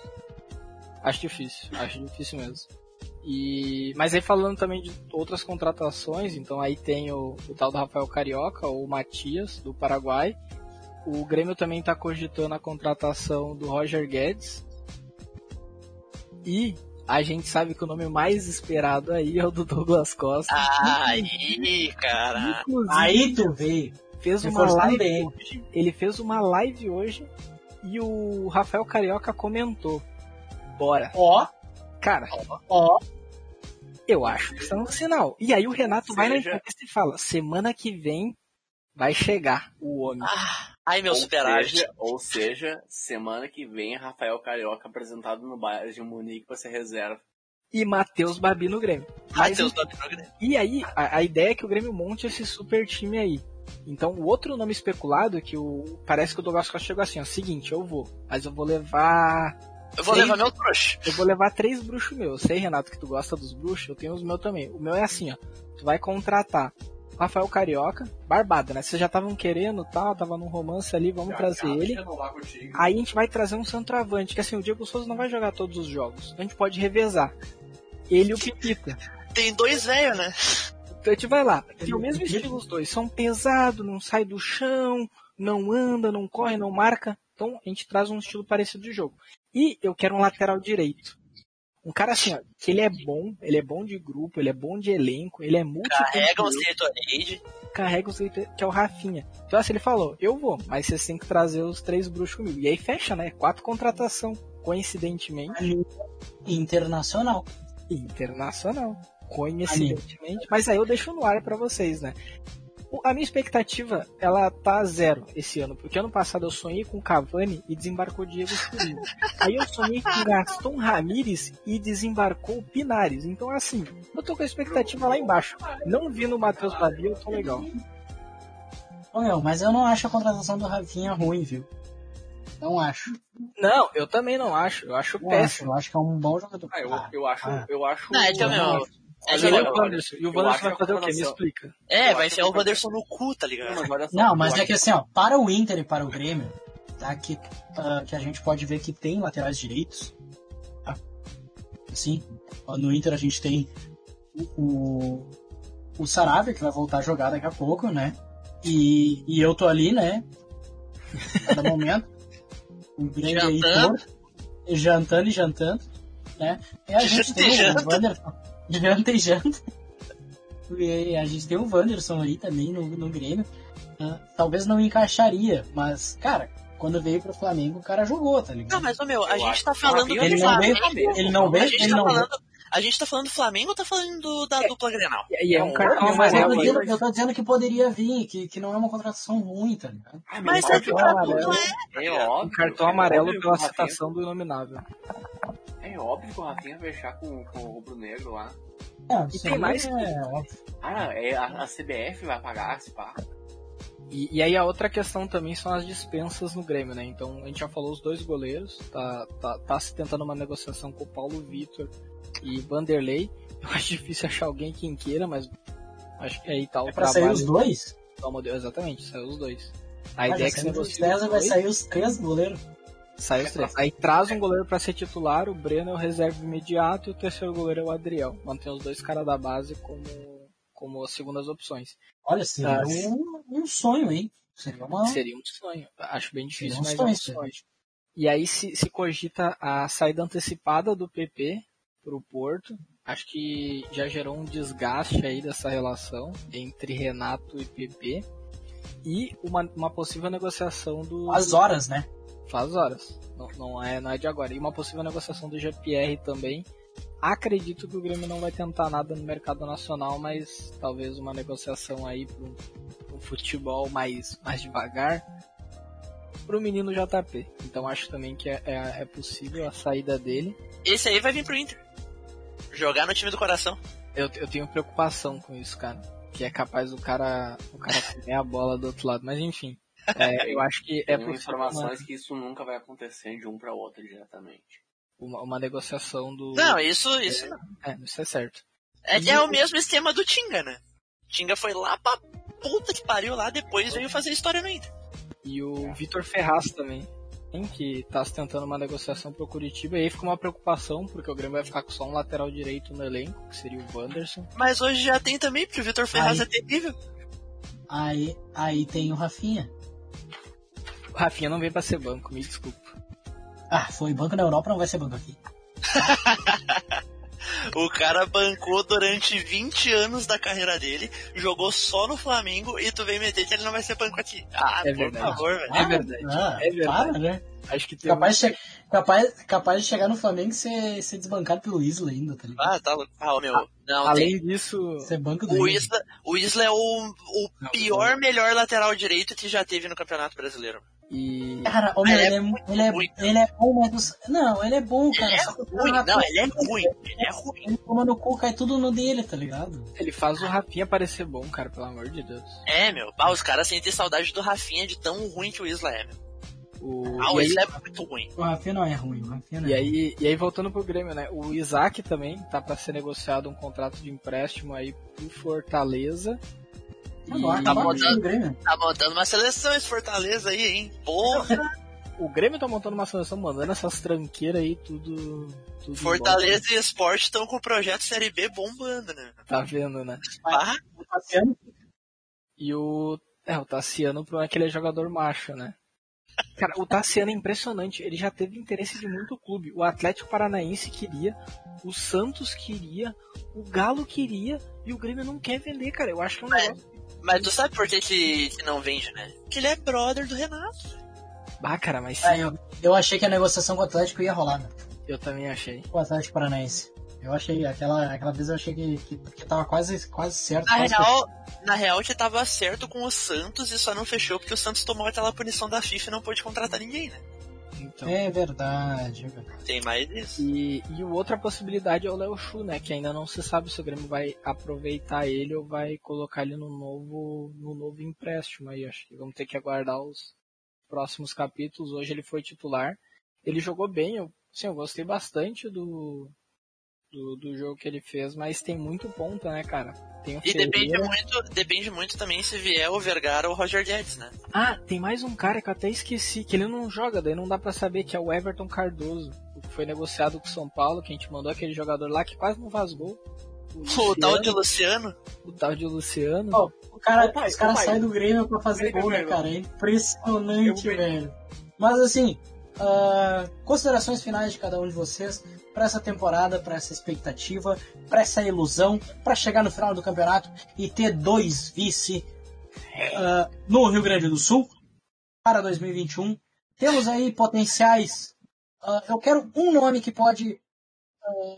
acho difícil. Acho difícil mesmo. E, mas aí falando também de outras contratações, então aí tem o, o tal do Rafael Carioca, ou o Matias, do Paraguai. O Grêmio também está cogitando a contratação do Roger Guedes. E a gente sabe que o nome mais esperado aí é o do Douglas Costa. Aí, cara. Inclusive, Aí tu veio. fez uma live bem. hoje. Ele fez uma live hoje e o Rafael Carioca comentou. Bora. Ó, Cara, ó. Eu acho que isso é um sinal. E aí o Renato vai na Seja- entrevista e fala: semana que vem vai chegar o homem. Ah, ai, meu superávit. seja, ou seja, semana que vem, Rafael Carioca apresentado no Bayern de Munique pra ser reserva. E Matheus Babi no Grêmio. Matheus Babi no Grêmio. e aí, a, a ideia é que o Grêmio monte esse super time aí. Então, o outro nome especulado é que o. Parece que o Douglas Costa chegou assim, ó. Seguinte, eu vou. Mas eu vou levar Eu vou levar meu trouxa. Eu vou levar três bruxos meus. Eu sei, Renato, que tu gosta dos bruxos, eu tenho os meus também. O meu é assim, ó. Tu vai contratar o Rafael Carioca, barbada, né? Vocês já estavam querendo tal, tava num romance ali, vamos trazer ele. Aí a gente vai trazer um centroavante, que assim, o Diego Souza não vai jogar todos os jogos. A gente pode revezar. Ele e o Pipita. Tem dois velhos, né? Então a gente vai lá. Tem o mesmo estilo os dois. São pesados, não sai do chão, não anda, não corre, não marca. Então a gente traz um estilo parecido de jogo. E eu quero um lateral direito. Um cara assim, ó, que ele é bom, ele é bom de grupo, ele é bom de elenco, ele é Carrega um Setorade. carrega o seu que é o Rafinha. Então assim, ele falou, eu vou, mas vocês têm que trazer os três bruxos comigo. E aí fecha, né? Quatro contratação, coincidentemente, Internacional. internacional. Coincidentemente. Mas aí eu deixo no ar pra vocês, né? A minha expectativa, ela tá zero esse ano, porque ano passado eu sonhei com Cavani e desembarcou Diego Souza. Aí eu sonhei com Gaston Ramírez e desembarcou Pinares. Então assim, eu tô com a expectativa lá embaixo. Não vi no Matheus Babi, eu tô legal. Ô, meu, mas eu não acho a contratação do Rafinha ruim, viu? Não acho. Não, eu também não acho. Eu acho acho. péssimo. Eu acho que é um bom jogador. Ah, eu, Ah, eu acho, ah. eu acho. Não, então, meu, é Olha, Ele é olha, o olha, Wanderson. E o Wanderson vai que fazer o quê? Me explica. É, Eu vai enfiar o Wanderson no cu, tá ligado? Não, mas Não, mas é que assim, ó, para o Inter e para o Grêmio, tá, que, ah, que a gente pode ver que tem laterais direitos. Tá? Assim, ó, no Inter a gente tem o, o, o Saravia, que vai voltar a jogar daqui a pouco, né? E, e eu tô ali, né? A cada momento. O Grêmio aí Jantando. torto, jantando e jantando, né? E a gente e tem o Wanderson. Janta e janta. E a gente tem o Wanderson aí também no, no Grêmio. Ah, talvez não encaixaria, mas, cara, quando veio pro Flamengo, o cara jogou, tá ligado? Não, mas, ô meu, a Eu gente acho tá falando o do veio, Flamengo. ele não veio, A gente ele tá não veio. falando. A gente tá falando do Flamengo ou tá falando do- da dupla Grenal? E é um Não, cartão Mas eu, tô amarelo. dizendo, aí. eu tô dizendo que poderia vir, que, que não é uma contratação ruim, tá ligado? Ah, Mas meu, é que pra tu não é. é óbvio. Um cartão é amarelo óbvio pela o citação do inominável. É óbvio que o Rafinha vai fechar com, com o Rubro Negro lá. Não, E tem mais é óbvio. Ah, é, a, a CBF vai pagar esse pá. E, e aí a outra questão também são as dispensas no Grêmio, né? Então a gente já falou os dois goleiros, tá, tá, tá se tentando uma negociação com o Paulo Vitor e Vanderlei. Eu acho difícil achar alguém quem queira, mas acho que aí tá o É pra sair trabalho os dois? do modelo. Exatamente, saiu os dois. A Ah, ideia é que se os vai dois, sair os três goleiros. Sai os três. Aí traz um goleiro pra ser titular, o Breno é o reserva imediato e o terceiro goleiro é o Adriel. Mantém os dois caras da base como, como as segundas opções. Olha, seria Ah, um, um sonho, hein? Seria uma... Seria um sonho. Acho bem difícil, um mas sonho, é um sonho. E aí se, se cogita a saída antecipada do PP pro Porto. Acho que já gerou um desgaste aí dessa relação entre Renato e PP. E uma, uma possível negociação do. As horas, né? Faz horas. Não, não, é, não é de agora. E uma possível negociação do GPR também. Acredito que o Grêmio não vai tentar nada no mercado nacional, mas talvez uma negociação aí para um futebol mais, mais devagar pro menino JP. Então acho também que é, é, é possível a saída dele. Esse aí vai vir pro Inter. Jogar no time do coração. Eu, eu tenho preocupação com isso, cara. Que é capaz do cara, o cara comer a bola do outro lado. Mas enfim. É, eu acho que é Tem possível informações que isso nunca vai acontecer de um pra outro diretamente. uma, uma negociação do. Não, isso, isso não. É, isso é certo. É, é o mesmo esquema do Tinga, né? Tinga foi lá pra puta que pariu lá, depois veio fazer história no Inter. E o Vitor Ferraz também, hein, que tá se tentando uma negociação pro Curitiba. E aí fica uma preocupação, porque o Grêmio vai ficar com só um lateral direito no elenco, que seria o Wanderson. Mas hoje já tem também, porque o Vitor Ferraz Aí. é terrível. Aí, aí tem o Rafinha. O Rafinha não vem pra ser banco, me desculpa. Ah, foi banco na Europa, não vai ser banco aqui. O cara bancou durante 20 anos da carreira dele, jogou só no Flamengo e tu vem meter que ele não vai ser banco aqui. Ah, É por verdade. favor, velho. É verdade, Ah, é verdade. Para, né? Acho que tem um Capaz de, capaz, capaz de chegar no Flamengo e ser, ser desbancado pelo Isla ainda, tá ligado? Ah, tá louco. Ah, ô, meu. Não, tem. Além disso, Ser banco do O Isla. O Isla é o, o Não, pior, não. melhor lateral direito que já teve no Campeonato Brasileiro. e Cara, ô, meu, Ele é ele, é, muito ele, é, ruim. ele é bom, mas... Não, ele é bom, cara. Ele é ruim. cara- Não, ele é ruim. Ele é ruim. Ele toma no cu, cai tudo no dele, tá ligado? ele faz o Rafinha parecer bom, cara, pelo amor de Deus. É, meu. Ah, os caras sentem saudade do Rafinha de tão ruim que o Isla é, meu. O, Ah, e o aí- é muito ruim. O Rafinha não é ruim, o Rafinha não E é aí, e aí voltando pro Grêmio, né? O Isaac também tá pra ser negociado um contrato de empréstimo aí pro Fortaleza. Agora, tá bom, bom, tá- do Grêmio. Tá montando uma seleção esse Fortaleza aí, hein? Porra! o Grêmio tá montando uma seleção, mandando essas tranqueiras aí, tudo. tudo Fortaleza e Esporte estão com o projeto Série B bombando, né? embora. Tá vendo, né? Ah, O Tassiano, E o. É, o Tassiano pro aquele jogador macho, né? Cara, o Tassiano é impressionante. Ele já teve interesse de muito clube. O Atlético Paranaense queria, o Santos queria, o Galo queria e o Grêmio não quer vender, cara. Eu acho que é um Mas- negócio. Mas tu sabe por que, que, que não vende, né? Porque ele é brother do Renato. Bah, cara, mas Ah, eu, eu achei que a negociação com o Atlético ia rolar, né? eu também achei. Com o Atlético Paranaense. Eu achei, aquela, aquela vez eu achei que, que, que tava quase, quase certo. Na quase real, na real, ele tava certo com o Santos e só não fechou porque o Santos tomou aquela punição da FIFA e não pôde contratar ninguém, né? Então. É verdade, é verdade. Tem mais isso. E, e outra possibilidade é o Léo Chu, né? Que ainda não se sabe se o Grêmio vai aproveitar ele ou vai colocar ele no novo, no novo empréstimo aí. Acho que vamos ter que aguardar os próximos capítulos. Hoje ele foi titular. Ele jogou bem, eu, sim, eu gostei bastante do, do, do jogo que ele fez, mas tem muito ponta, né, cara? Tem o E depende muito, depende muito também se vier o Vergara ou o Roger Guedes, né? Ah, tem mais um cara que eu até esqueci, que ele não joga, daí não dá pra saber, que é o Everton Cardoso, o que foi negociado com o São Paulo, que a gente mandou aquele jogador lá que quase não faz gol. O tal de Luciano. o tal de Luciano. Ó, O cara, os caras saem do Grêmio pra fazer gol, né, cara? É impressionante, velho. Mas assim, ah, considerações finais de cada um de vocês pra essa temporada, pra essa expectativa, pra essa ilusão, pra chegar no final do campeonato e ter dois vice ah, no Rio Grande do Sul para 2021. Temos aí potenciais. ah, eu quero um nome que pode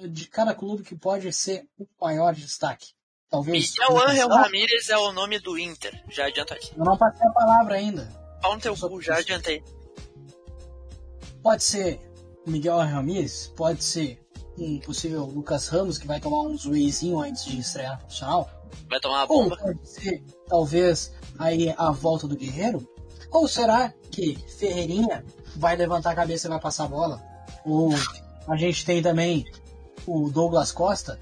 de cada clube que pode ser o maior destaque. Talvez. Miguel Angel Ramírez é o nome do Inter. Já adianta aqui. Eu não passei a palavra ainda. Pau no teu cu, já adiantei. Pode ser o Miguel Ramírez, pode ser um possível Lucas Ramos, que vai tomar um zuezinho antes de estrear profissional. Vai tomar Ou bomba. pode ser, talvez, aí a volta do Guerreiro. Ou será que Ferreirinha vai levantar a cabeça e vai passar a bola? Ou a gente tem também o Douglas Costa,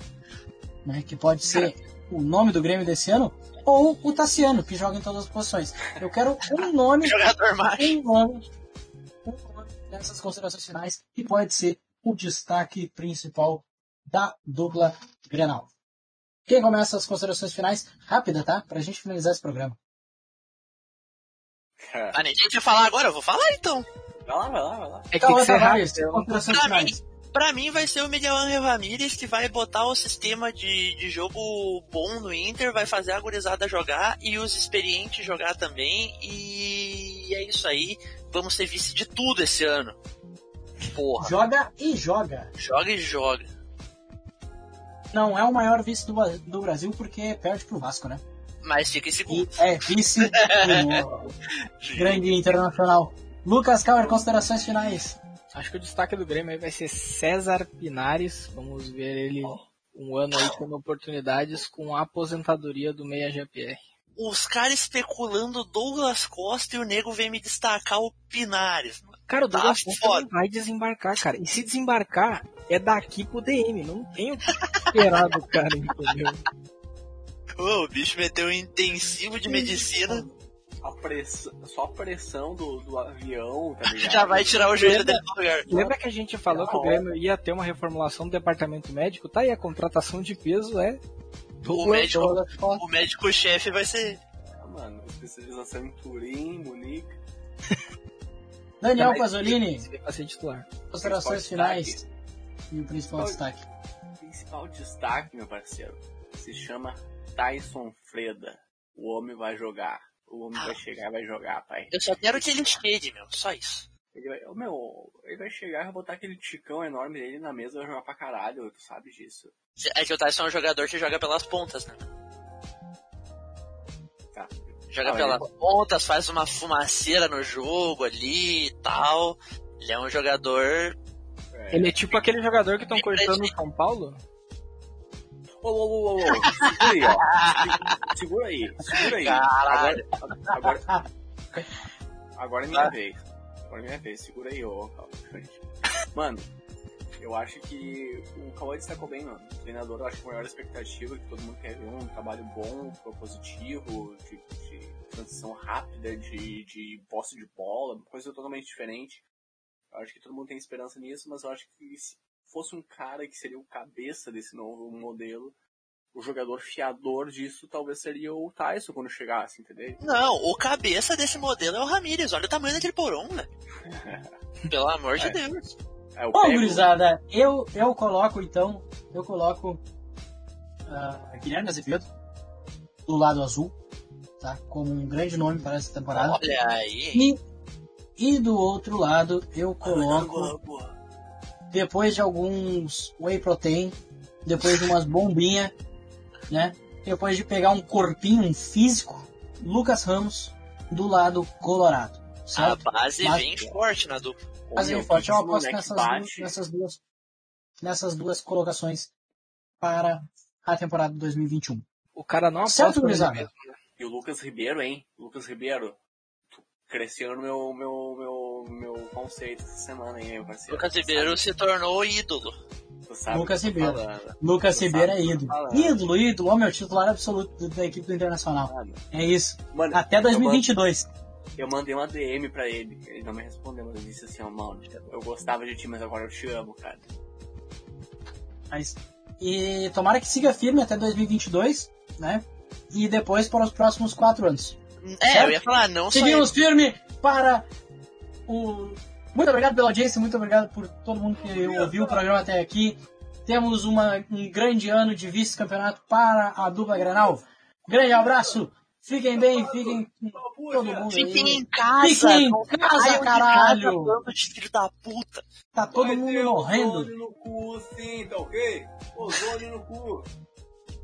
né, que pode ser o nome do Grêmio desse ano, ou o Tassiano, que joga em todas as posições. Eu quero um nome um nome, um nome nessas considerações finais que pode ser o destaque principal da dupla Grenal. Quem começa as considerações finais? Rápida, tá? Pra gente finalizar esse programa. Ah, ninguém quer falar agora? Eu vou falar então. Vai lá, vai lá, vai lá. É que Então, que ser rápido. considerações mim, pra mim vai ser o Miguel Angel Ramírez que vai botar o sistema de, de jogo bom no Inter, vai fazer a gurizada jogar e os experientes jogar também. E é isso aí. Vamos ser vice de tudo esse ano. Porra, Joga e joga. joga e joga. Não é o maior vice do, do Brasil porque perde pro Vasco, né? Mas fica em E segundo. é vice do grande internacional. Lucas Cauer, considerações finais. Acho que o destaque do Grêmio aí vai ser César Pinares. Vamos ver ele um ano aí tendo oportunidades com a aposentadoria do Meia GPR. Os caras especulando Douglas Costa e o nego vem me destacar o Pinares. Cara, o Douglas Tá Costa não vai desembarcar, cara. E se desembarcar, é daqui pro DM. Não tem o que esperar do cara, entendeu? Ô, o bicho meteu um intensivo de medicina. A pressão, só a pressão do, do avião, tá ligado? Já vai tirar o joelho dele do lugar. Lembra que a gente falou que o. Grêmio ia ter uma reformulação do departamento médico? Tá aí, a contratação de peso é O médico, Costa. o médico-chefe vai ser. Ah, mano, especialização em Turim, Munique. Daniel Também- Pasolini, vai ser titular. considerações Principal finais e o principal destaque. O principal destaque, meu parceiro, se chama Tyson Freda. O homem vai jogar. O homem vai chegar e vai jogar, pai. Eu só quero que ele chegue, meu. Só isso. Ele vai, meu, ele vai chegar e vai botar aquele ticão enorme dele na mesa e vai jogar pra caralho, tu sabe disso. É que o Tyson é um jogador que joga pelas pontas, né? Tá. Joga Ah, pelas pontas, faz uma fumaceira no jogo ali e tal. Ele é um jogador. É. Ele é tipo aquele jogador que estão cortando preste- o São Paulo? Ô, ô, ô, ô, ô, segura aí, ó. Se- Segura aí, segura aí. Caralho. Agora, agora, agora é minha vez. Agora minha vez, segura aí, ô. Mano, eu acho que o Cauã destacou bem, mano. O treinador, eu acho que a maior expectativa que todo mundo quer ver um trabalho bom, propositivo, de, de transição rápida, de, de posse de bola, coisa totalmente diferente. Eu acho que todo mundo tem esperança nisso, mas eu acho que se fosse um cara que seria o cabeça desse novo modelo, o jogador fiador disso talvez seria o Tyson quando chegasse, entendeu? Não, o cabeça desse modelo é o Ramírez. Olha o tamanho daquele porão, velho. Pelo amor de É. Deus. É Bom, pego. gurizada, eu, eu coloco então, eu coloco ah, Guilherme Azevedo do lado azul, tá? Como um grande nome para essa temporada. Olha aí? E, e do outro lado, eu coloco, depois de alguns whey protein, depois de umas bombinhas, né? Depois de pegar um corpinho, um físico, Lucas Ramos do lado colorado, A certo? base Mas- vem forte na dupla. Mas Meu, é forte, eu que aposto nessas duas, nessas, duas, nessas duas colocações para a temporada de 2021. O cara não aposta mesmo. E o Lucas Ribeiro, hein? Lucas Ribeiro. no meu, meu, meu, meu conceito essa semana, hein, meu parceiro? Lucas Ribeiro sabe- se tornou ídolo. Sabe Lucas o Ribeiro. Lucas Ribeiro é o ídolo. Ídolo, ídolo, ó, meu titular absoluto da equipe do Internacional. Mano, É isso. Mano, Até eu 2022. Eu mandei uma DM pra ele, ele não me respondeu, mas eu disse assim, ó, mano, eu gostava de ti, mas agora eu te amo, cara. Mas, e tomara que siga firme até 2022, né? E depois para os próximos quatro anos. É, Certo? eu ia falar, não só Seguimos firme para o. Muito obrigado pela audiência, muito obrigado por todo mundo que ouviu o programa até aqui. Temos uma, um grande ano de vice-campeonato para a dupla Granal. Grande abraço, fiquem bem, fiquem com todo mundo Fiquem aí. em casa, Fiquem em casa, caralho. casa, filho da puta. Tá todo mundo morrendo. Ozônio no cu, sim, tá ok? Ozônio no cu.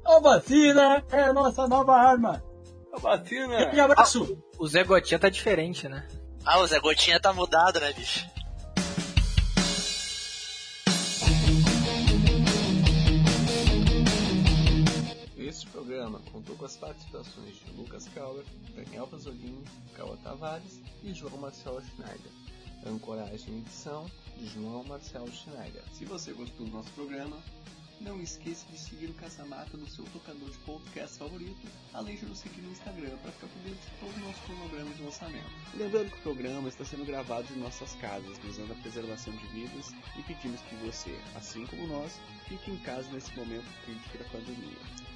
A vacina é a nossa nova arma. A vacina. Grande abraço. O Zé Gotinha tá diferente, né? Ah, o Zé Gotinha tá mudado, né, bicho? Este programa contou com as participações de Lucas Kauer, Daniel Pasolini, Cauã Tavares e João Marcelo Schneider. Ancoragem e edição de João Marcelo Schneider. Se você gostou do nosso programa, não esqueça de seguir o Caçamata no seu tocador de podcast favorito, além de nos seguir no Instagram para ficar por dentro de todo o nosso cronograma de lançamento. Lembrando que o programa está sendo gravado em nossas casas, visando a preservação de vidas e pedimos que você, assim como nós, fique em casa nesse momento crítico da pandemia.